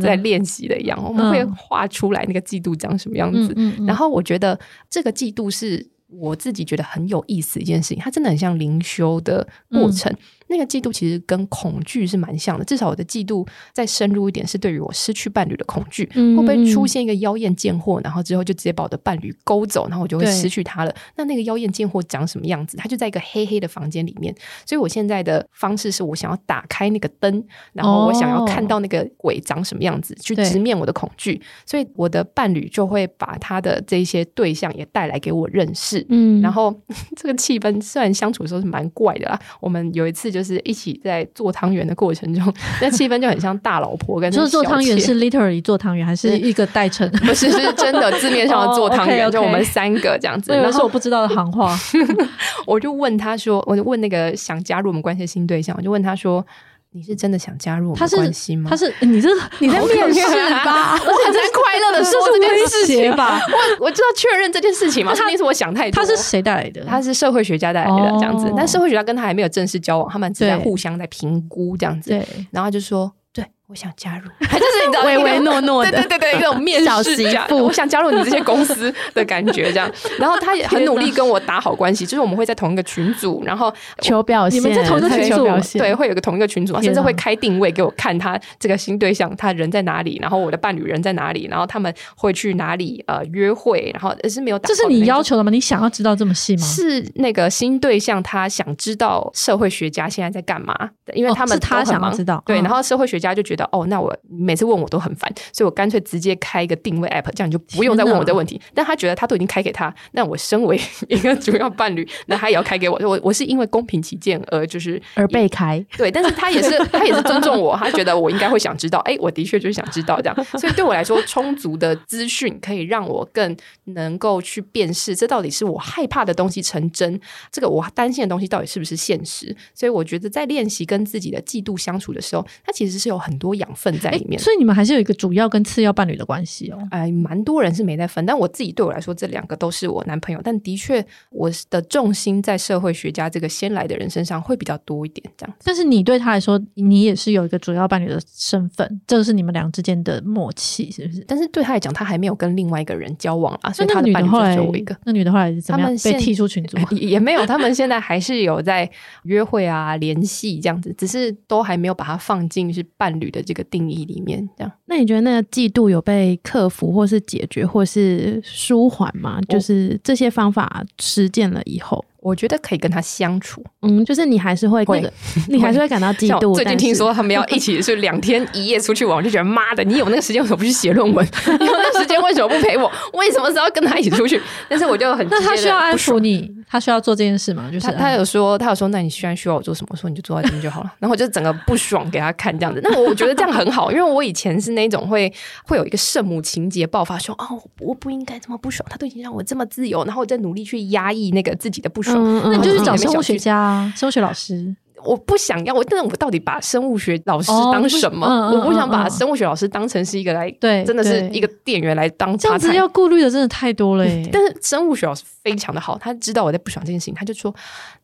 在练习的一样，我们会画出来那个季度长什么样子。然后我觉得这个季度是。我自己觉得很有意思的一件事情，它真的很像灵修的过程。嗯那个嫉妒其实跟恐惧是蛮像的，至少我的嫉妒再深入一点，是对于我失去伴侣的恐惧，嗯、会不会出现一个妖艳贱货，然后之后就直接把我的伴侣勾走，然后我就会失去他了。那那个妖艳贱货长什么样子？他就在一个黑黑的房间里面，所以我现在的方式是我想要打开那个灯，然后我想要看到那个鬼长什么样子，哦、去直面我的恐惧。所以我的伴侣就会把他的这些对象也带来给我认识。嗯，然后 [LAUGHS] 这个气氛虽然相处的时候是蛮怪的啦，我们有一次就。就是一起在做汤圆的过程中，那气氛就很像大老婆跟就是 [LAUGHS] 做汤圆是 literally 做汤圆，还是一个代称？[LAUGHS] 不是，是真的字面上的做汤圆，oh, okay, okay. 就我们三个这样子。然后是我不知道的行话，[LAUGHS] 我就问他说，我就问那个想加入我们关系的新对象，我就问他说。你是真的想加入我们关系吗？他是，你这你在面试吧？[LAUGHS] 我很在快乐的说这件事情吧。我我知道确认这件事情嘛？他是我想太多。他是谁带来的？他是社会学家带来的这样子。哦、但社会学家跟他还没有正式交往，他们只在互相在评估这样子。对。然后就说，对我想加入，[LAUGHS] 就是你知道唯唯诺诺的，对对对对，那种面小媳妇，我想加入你这些公司的感觉，这样。[LAUGHS] 然后他也很努力跟我打好关系，就是我们会在同一个群组，然后求表现，你们在同一个群组，对，会有个同一个群组，甚至会开定位给我看他这个新对象他人在哪里，然后我的伴侣人在哪里，然后他们会去哪里呃约会，然后是没有打。这是你要求的吗？你想要知道这么细吗？是那个新对象他想知道社会学家现在在干嘛，因为他们、哦、是他想要知道，对，然后社会学家就觉得哦，那我。每次问我都很烦，所以我干脆直接开一个定位 app，这样你就不用再问我这问题。但他觉得他都已经开给他，那我身为 [LAUGHS] 一个主要伴侣，那他也要开给我。我我是因为公平起见而就是而被开，对。但是他也是他也是尊重我，他觉得我应该会想知道。哎，我的确就是想知道这样。所以对我来说，充足的资讯可以让我更能够去辨识这到底是我害怕的东西成真，这个我担心的东西到底是不是现实。所以我觉得在练习跟自己的嫉妒相处的时候，它其实是有很多养分在里面。所以你们还是有一个主要跟次要伴侣的关系哦。哎，蛮多人是没在分，但我自己对我来说，这两个都是我男朋友。但的确，我的重心在社会学家这个先来的人身上会比较多一点，这样。但是你对他来说，你也是有一个主要伴侣的身份，这个是你们俩之间的默契，是不是？但是对他来讲，他还没有跟另外一个人交往啊，所以他的伴侣只有我一个。那女的后来是怎么样被踢出群组？[LAUGHS] 也没有，他们现在还是有在约会啊、联系这样子，只是都还没有把它放进是伴侣的这个定义里面，这样。那你觉得那个嫉妒有被克服，或是解决，或是舒缓吗？就是这些方法实践了以后。我觉得可以跟他相处，嗯，就是你还是会，会，[LAUGHS] 你还是会感到嫉妒。最近听说他们要一起是两天一夜出去玩，我就觉得妈的，你有那个时间为什么不去写论文？[LAUGHS] 你有那个时间为什么不陪我？[LAUGHS] 为什么是要跟他一起出去？但是我就很那他需要安抚你，他需要做这件事吗？就是他，他有说，他有说，那你需然需要我做什么？我说你就坐在这边就好了。然后我就整个不爽给他看这样子。那我觉得这样很好，因为我以前是那种会会有一个圣母情节爆发，说哦，我不应该这么不爽，他都已经让我这么自由，然后我在努力去压抑那个自己的不爽，嗯嗯、那就是。生物学家、生物学老师，我不想要我，但我到底把生物学老师当什么？哦不嗯、我不想把生物学老师当成是一个来，对，真的是一个店员来当。这样子要顾虑的真的太多了耶。但是生物学老师非常的好，他知道我在不喜欢这件事情，他就说。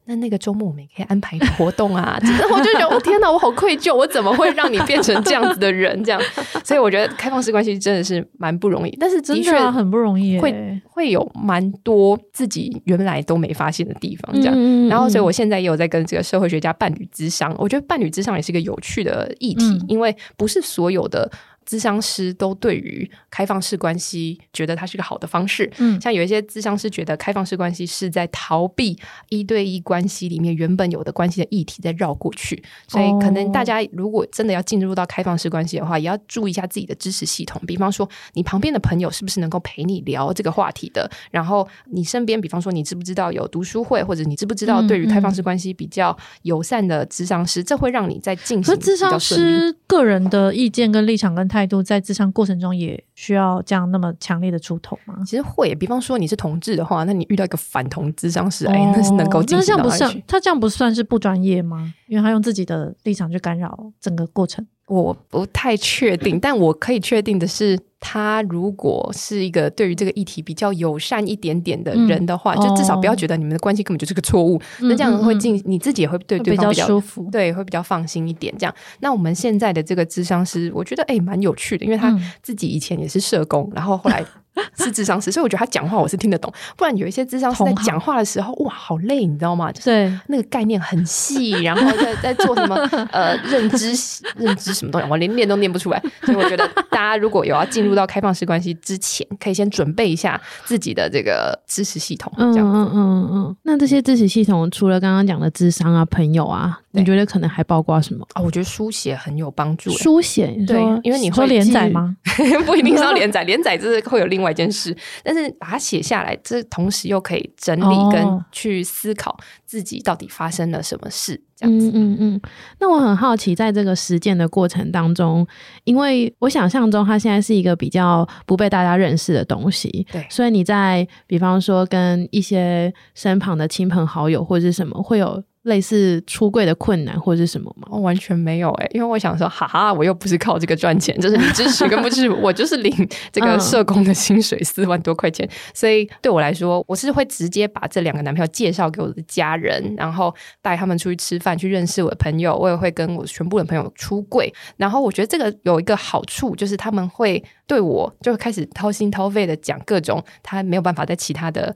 那那个周末我们也可以安排活动啊！[LAUGHS] 然后我就觉得，我天哪，我好愧疚，我怎么会让你变成这样子的人？这样，所以我觉得开放式关系真的是蛮不容易，但是的确、啊、很不容易，会会有蛮多自己原来都没发现的地方。这样，嗯、然后所以我现在也有在跟这个社会学家伴侣之商，我觉得伴侣之商也是一个有趣的议题，嗯、因为不是所有的。咨商师都对于开放式关系觉得它是个好的方式，嗯，像有一些咨商师觉得开放式关系是在逃避一对一关系里面原本有的关系的议题，在绕过去，所以可能大家如果真的要进入到开放式关系的话，也要注意一下自己的支持系统，比方说你旁边的朋友是不是能够陪你聊这个话题的，然后你身边，比方说你知不知道有读书会，或者你知不知道对于开放式关系比较友善的咨商师，这会让你在进行比较顺利。咨商师个人的意见跟立场跟态度在智商过程中也需要这样那么强烈的出头吗？其实会，比方说你是同志的话，那你遇到一个反同智商师，哎、哦，那是能够进行到哪里去？那这样不算，他这样不算是不专业吗？因为他用自己的立场去干扰整个过程。我不太确定，但我可以确定的是，他如果是一个对于这个议题比较友善一点点的人的话，嗯、就至少不要觉得你们的关系根本就是个错误。嗯、那这样会进，你自己也会对对方比较，比较舒服，对，会比较放心一点。这样，那我们现在的这个智商师，我觉得哎，蛮有趣的，因为他自己以前也是社工，然后后来。[LAUGHS] 是智商师，所以我觉得他讲话我是听得懂。不然有一些智商师在讲话的时候，哇，好累，你知道吗？就是，那个概念很细，然后在在做什么呃认知认知什么东西，我连念都念不出来。所以我觉得大家如果有要进入到开放式关系之前，可以先准备一下自己的这个知识系统。这样子，嗯嗯嗯嗯。那这些知识系统除了刚刚讲的智商啊、朋友啊，你觉得可能还包括什么？啊、哦，我觉得书写很有帮助。书写，对，因为你会连载吗？[LAUGHS] 不一定是要连载，连载就是会有另外一件事。但是把它写下来，这同时又可以整理跟去思考自己到底发生了什么事，这样子。嗯嗯嗯。那我很好奇，在这个实践的过程当中，因为我想象中它现在是一个比较不被大家认识的东西，对，所以你在比方说跟一些身旁的亲朋好友或者是什么会有。类似出柜的困难或者是什么吗？我完全没有诶、因为我想说，哈哈，我又不是靠这个赚钱，就是你支持跟不支持，我就是领这个社工的薪水四万多块钱，[LAUGHS] 所以对我来说，我是会直接把这两个男朋友介绍给我的家人，然后带他们出去吃饭，去认识我的朋友，我也会跟我全部的朋友出柜，然后我觉得这个有一个好处，就是他们会。对我就开始掏心掏肺的讲各种他没有办法在其他的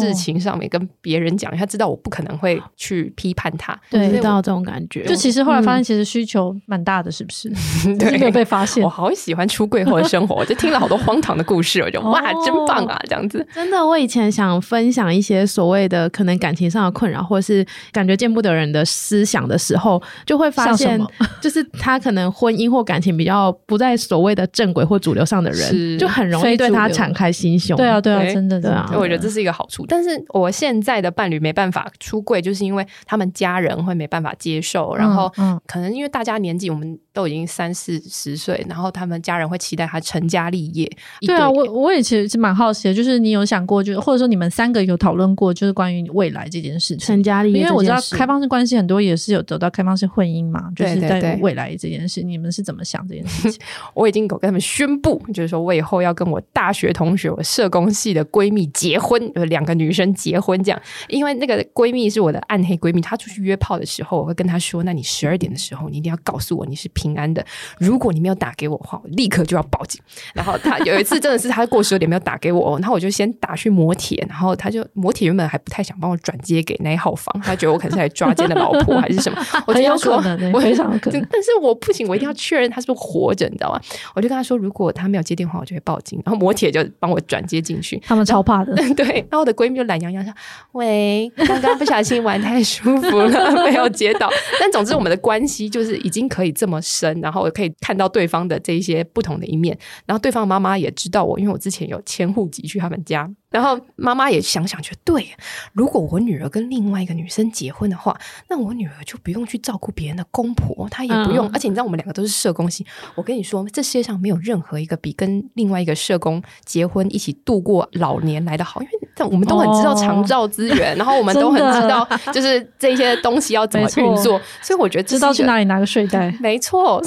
事情上面跟别人讲，他知道我不可能会去批判他，对，知道这种感觉。就其实后来发现，其实需求蛮大的，是不是？[LAUGHS] 对，没有被发现。我好喜欢出柜后的生活，我就听了好多荒唐的故事，我就哇，真棒啊！这样子，真的，我以前想分享一些所谓的可能感情上的困扰，或是感觉见不得人的思想的时候，就会发现，就是他可能婚姻或感情比较不在所谓的正轨或主。流上的人就很容易对他敞开心胸。对啊，对啊，真的，对啊。我觉得这是一个好处。但是我现在的伴侣没办法出柜，就是因为他们家人会没办法接受。然后，可能因为大家年纪我们都已经三四十岁，然后他们家人会期待他成家立业。对啊，我我也其实是蛮好奇的，就是你有想过，就或者说你们三个有讨论过，就是关于未来这件事情，成家立业。因为我知道开放式关系很多也是有走到开放式婚姻嘛，就是在未来这件事，你们是怎么想这件事情？[LAUGHS] 我已经有跟他们宣布。就是说我以后要跟我大学同学、我社工系的闺蜜结婚，就是两个女生结婚这样。因为那个闺蜜是我的暗黑闺蜜，她出去约炮的时候，我会跟她说：“那你十二点的时候，你一定要告诉我你是平安的。如果你没有打给我的话，我立刻就要报警。”然后她有一次真的是她过十二点没有打给我，然后我就先打去摩铁，然后她就摩铁原本还不太想帮我转接给那一号房，她觉得我可能是来抓奸的老婆还是什么。我就要说，我很想可能，[LAUGHS] 但是我不行，我一定要确认她是不是活着，你知道吗？我就跟她说，如果她没有接电话，我就会报警。然后摩铁就帮我转接进去，他们超怕的。[LAUGHS] 对，然后我的闺蜜就懒洋洋说：“喂，刚刚不小心玩太舒服了，没有接到。[LAUGHS] ”但总之，我们的关系就是已经可以这么深，然后我可以看到对方的这一些不同的一面。然后对方妈妈也知道我，因为我之前有迁户籍去他们家。然后妈妈也想想，觉得对，如果我女儿跟另外一个女生结婚的话，那我女儿就不用去照顾别人的公婆，她也不用。嗯、而且你知道，我们两个都是社工系，我跟你说，这世界上没有任何一个比跟另外一个社工结婚一起度过老年来的好，因为我们都很知道长照资源，哦、然后我们都很知道 [LAUGHS] 就是这些东西要怎么运作，所以我觉得知道去哪里拿个睡袋，没错，[LAUGHS]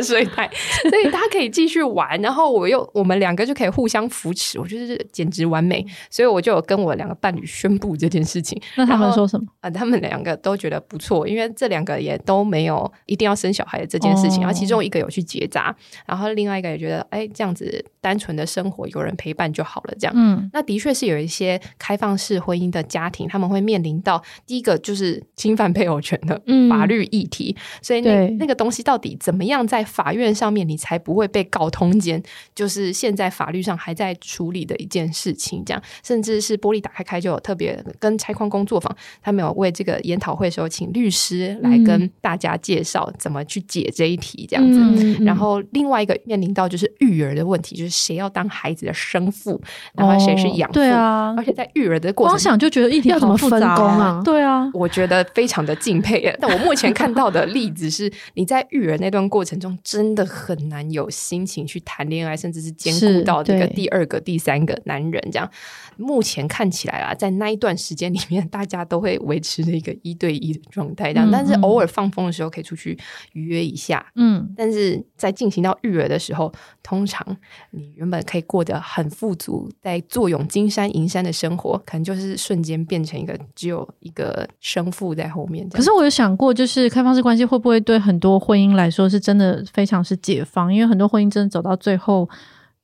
睡袋，所以大家可以继续玩，然后我又我们两个就可以互相扶持，我觉得简直。完美，所以我就有跟我两个伴侣宣布这件事情。[LAUGHS] 那他们说什么？啊、呃，他们两个都觉得不错，因为这两个也都没有一定要生小孩的这件事情。然后其中一个有去结扎，然后另外一个也觉得，哎，这样子单纯的生活有人陪伴就好了。这样，嗯，那的确是有一些开放式婚姻的家庭，他们会面临到第一个就是侵犯配偶权的法律议题。嗯、所以那那个东西到底怎么样在法院上面你才不会被告通奸？就是现在法律上还在处理的一件事。情这样，甚至是玻璃打开开就有特别跟拆框工作坊，他们有为这个研讨会的时候请律师来跟大家介绍怎么去解这一题这样子。嗯、然后另外一个面临到就是育儿的问题，就是谁要当孩子的生父，然后谁是养父？对啊，而且在育儿的过程，光想就觉得一题要怎么分工啊？对啊，我觉得非常的敬佩。[LAUGHS] 但我目前看到的例子是，你在育儿那段过程中真的很难有心情去谈恋爱，甚至是兼顾到这个第二个、第三个男人。这样，目前看起来啊，在那一段时间里面，大家都会维持着一个一对一的状态，这样。但是偶尔放风的时候，可以出去预约一下。嗯，但是在进行到育儿的时候，通常你原本可以过得很富足，在坐拥金山银山的生活，可能就是瞬间变成一个只有一个生父在后面。可是我有想过，就是开放式关系会不会对很多婚姻来说是真的非常是解放？因为很多婚姻真的走到最后。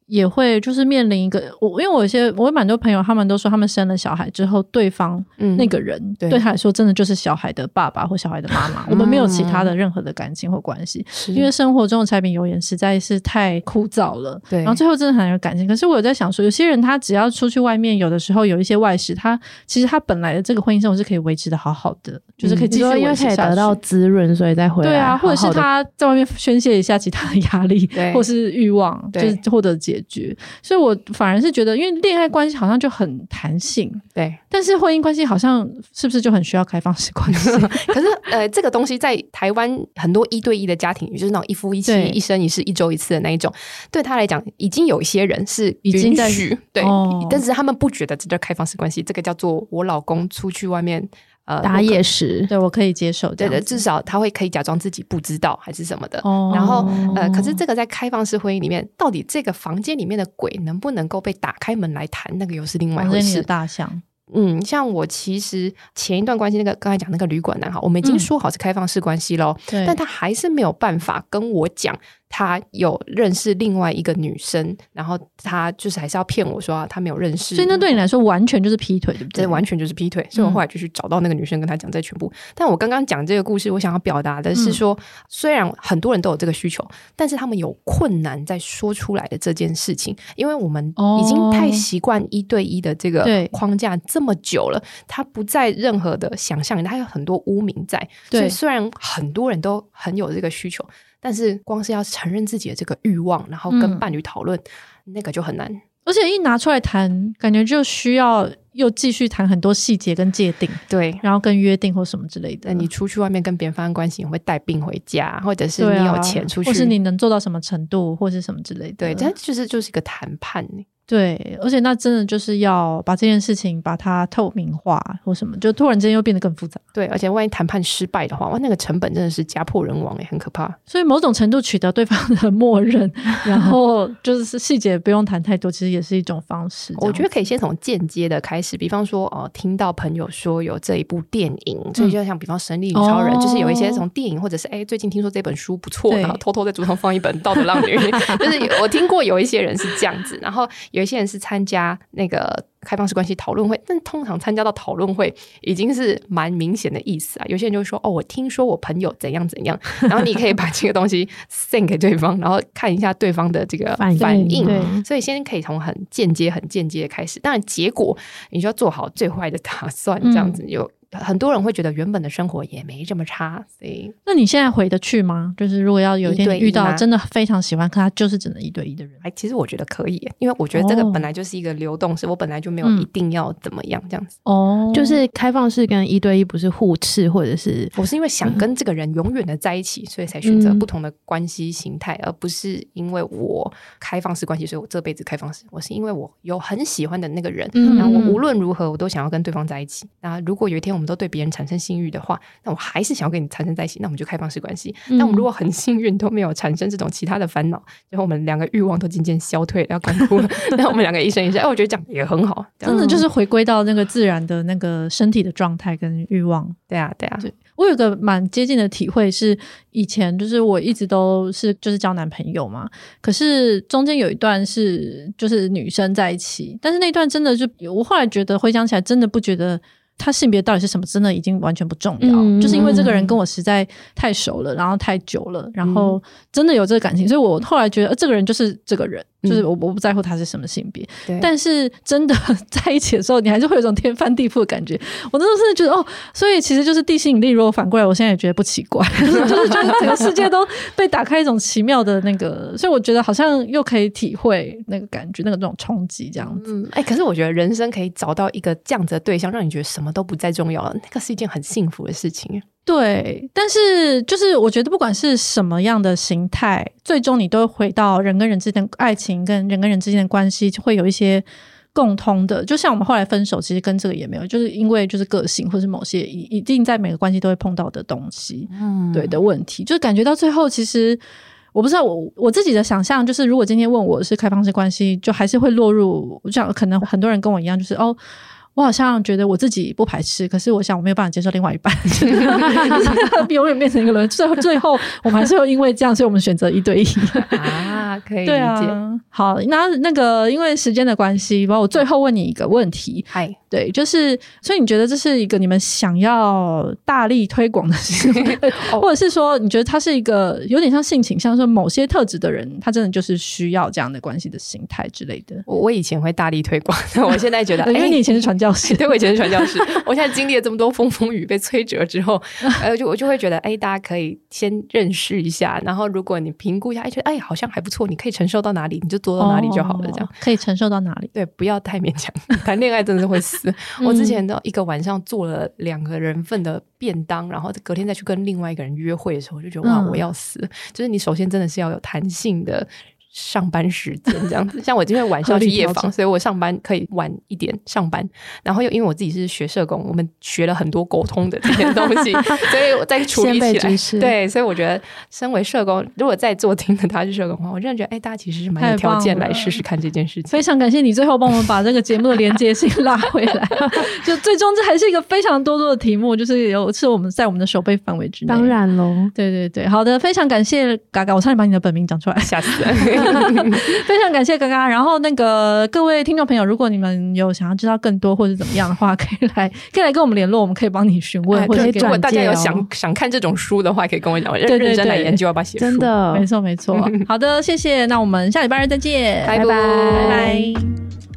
也会就是面临一个我，因为我有些我有蛮多朋友，他们都说他们生了小孩之后，对方那个人、嗯、对，对他来说真的就是小孩的爸爸或小孩的妈妈，嗯、我们没有其他的任何的感情或关系，是因为生活中的柴米油盐实在是太枯燥了。对，然后最后真的很有感情。可是我有在想说，有些人他只要出去外面，有的时候有一些外事，他其实他本来的这个婚姻生活是可以维持的好好的，嗯、就是可以继续维持得到滋润，所以再回来。对啊，或者是他在外面宣泄一下其他的压力，对或是欲望，对就是获得解决，所以我反而是觉得，因为恋爱关系好像就很弹性，对，但是婚姻关系好像是不是就很需要开放式关系？[LAUGHS] 可是呃，这个东西在台湾很多一对一的家庭，就是那种一夫一妻、一生一世、一周一次的那一种，对他来讲，已经有一些人是已经在对，哦、但是他们不觉得这叫开放式关系，这个叫做我老公出去外面。呃打野时，对我可以接受，对的，至少他会可以假装自己不知道还是什么的。哦、然后呃，可是这个在开放式婚姻里面，到底这个房间里面的鬼能不能够被打开门来谈，那个又是另外一回事。大象。嗯，像我其实前一段关系那个刚才讲那个旅馆男哈，我们已经说好是开放式关系喽，嗯、但他还是没有办法跟我讲。他有认识另外一个女生，然后他就是还是要骗我说他没有认识，所以那对你来说完全就是劈腿，对不对？这完全就是劈腿。所以我后来就去找到那个女生，跟她讲这全部。嗯、但我刚刚讲这个故事，我想要表达的是说，嗯、虽然很多人都有这个需求，但是他们有困难在说出来的这件事情，因为我们已经太习惯一对一的这个框架这么久了，他不在任何的想象里，他有很多污名在。所以虽然很多人都很有这个需求。但是光是要承认自己的这个欲望，然后跟伴侣讨论，嗯、那个就很难。而且一拿出来谈，感觉就需要又继续谈很多细节跟界定，对，然后跟约定或什么之类的。你出去外面跟别人发生关系，你会带病回家，或者是你有钱出去，或是你能做到什么程度，或是什么之类的。对，这其实就是一个谈判。对，而且那真的就是要把这件事情把它透明化或什么，就突然之间又变得更复杂。对，而且万一谈判失败的话，哇，那个成本真的是家破人亡诶，很可怕。所以某种程度取得对方的默认，[LAUGHS] 然后就是细节不用谈太多，其实也是一种方式。我觉得可以先从间接的开始，比方说哦，听到朋友说有这一部电影，所以就像比方《神力女超人》，嗯，就是有一些从电影或者是哎，最近听说这本书不错，然后偷偷在桌上放一本《道德浪女》，[LAUGHS] 就是我听过有一些人是这样子，然后。有一些人是参加那个开放式关系讨论会，但通常参加到讨论会已经是蛮明显的意思啊。有些人就会说：“哦，我听说我朋友怎样怎样。[LAUGHS] ”然后你可以把这个东西 send 给对方，然后看一下对方的这个反应。反应。所以先可以从很间接、很间接的开始，当然结果你就要做好最坏的打算，这样子有。嗯很多人会觉得原本的生活也没这么差，所以那你现在回得去吗？就是如果要有一天遇到真的非常喜欢，可他就是只能一对一的人，哎，其实我觉得可以，因为我觉得这个本来就是一个流动式，哦、我本来就没有一定要怎么样这样子。哦，就是开放式跟一对一不是互斥，或者是我是因为想跟这个人永远的在一起，嗯、所以才选择不同的关系形态，而不是因为我开放式关系，所以我这辈子开放式。我是因为我有很喜欢的那个人，嗯、然后我无论如何我都想要跟对方在一起。那如果有一天我们都对别人产生性欲的话，那我还是想要跟你产生在一起，那我们就开放式关系。但我们如果很幸运都没有产生这种其他的烦恼，然后我们两个欲望都渐渐消退，要干枯了，[LAUGHS] 那我们两个一生一世，哎，我觉得这样也很好，真的就是回归到那个自然的那个身体的状态跟欲望。对啊，对啊，对。我有个蛮接近的体会是，以前就是我一直都是就是交男朋友嘛，可是中间有一段是就是女生在一起，但是那段真的就我后来觉得回想起来，真的不觉得。他性别到底是什么？真的已经完全不重要，嗯、就是因为这个人跟我实在太熟了，然后太久了，然后真的有这个感情，所以我后来觉得，呃，这个人就是这个人。就是我我不在乎他是什么性别，对但是真的在一起的时候，你还是会有一种天翻地覆的感觉。我那时候是觉得哦，所以其实就是地心引力。如果反过来，我现在也觉得不奇怪，[LAUGHS] 就是觉得整个世界都被打开一种奇妙的那个，所以我觉得好像又可以体会那个感觉，那个那种冲击这样子。嗯，哎、欸，可是我觉得人生可以找到一个这样子的对象，让你觉得什么都不再重要了，那个是一件很幸福的事情。对，但是就是我觉得不管是什么样的形态，最终你都会回到人跟人之间的爱情跟人跟人之间的关系，就会有一些共通的。就像我们后来分手，其实跟这个也没有，就是因为就是个性或是某些一一定在每个关系都会碰到的东西，嗯，对的问题，就是感觉到最后，其实我不知道我我自己的想象，就是如果今天问我是开放式关系，就还是会落入，我想可能很多人跟我一样，就是哦。我好像觉得我自己不排斥，可是我想我没有办法接受另外一半，[LAUGHS] 永远变成一个人。最后，最后我们还是会因为这样，所以我们选择一对一啊，可以 [LAUGHS] 理解。对啊，好，那那个因为时间的关系，把我最后问你一个问题。嗨，对，就是所以你觉得这是一个你们想要大力推广的事情，或者是说你觉得他是一个有点像性倾向，说某些特质的人，他真的就是需要这样的关系的形态之类的？我我以前会大力推广，但 [LAUGHS] 我现在觉得，因为你以前是传教。对，我以前是传教士。[LAUGHS] [LAUGHS] 我现在经历了这么多风风雨，被摧折之后，[LAUGHS] 呃，就我就会觉得，哎，大家可以先认识一下，然后如果你评估一下，哎，觉得哎，好像还不错，你可以承受到哪里，你就做到哪里就好了，这样、哦、可以承受到哪里？对，不要太勉强。谈恋爱真的是会死。我之前的一个晚上做了两个人份的便当，然后隔天再去跟另外一个人约会的时候，我就觉得哇，我要死。就是你首先真的是要有弹性的。上班时间这样子。[LAUGHS] 像我今天晚上去夜访，所以我上班可以晚一点上班。然后又因为我自己是学社工，我们学了很多沟通的这些东西，[LAUGHS] 所以我在处理起来。对，所以我觉得身为社工，如果在座听的他是社工的话，我真的觉得哎，大家其实是蛮有条件来试试看这件事情。非常感谢你最后帮我们把这个节目的连接性拉回来。[LAUGHS] 就最终这还是一个非常多多的题目，就是有是我们在我们的手背范围之内。当然喽，对对对，好的，非常感谢嘎嘎，我差点把你的本名讲出来，吓死了。[LAUGHS] 非常感谢嘎嘎。然后那个各位听众朋友，如果你们有想要知道更多或者怎么样的话，可以来可以来跟我们联络，我们可以帮你询问，哎、或者如果大家有想想看这种书的话，可以跟我讲，我认真来研究要不要写书。真的，没错没错。[LAUGHS] 好的，谢谢。那我们下礼拜日再见，拜拜拜拜。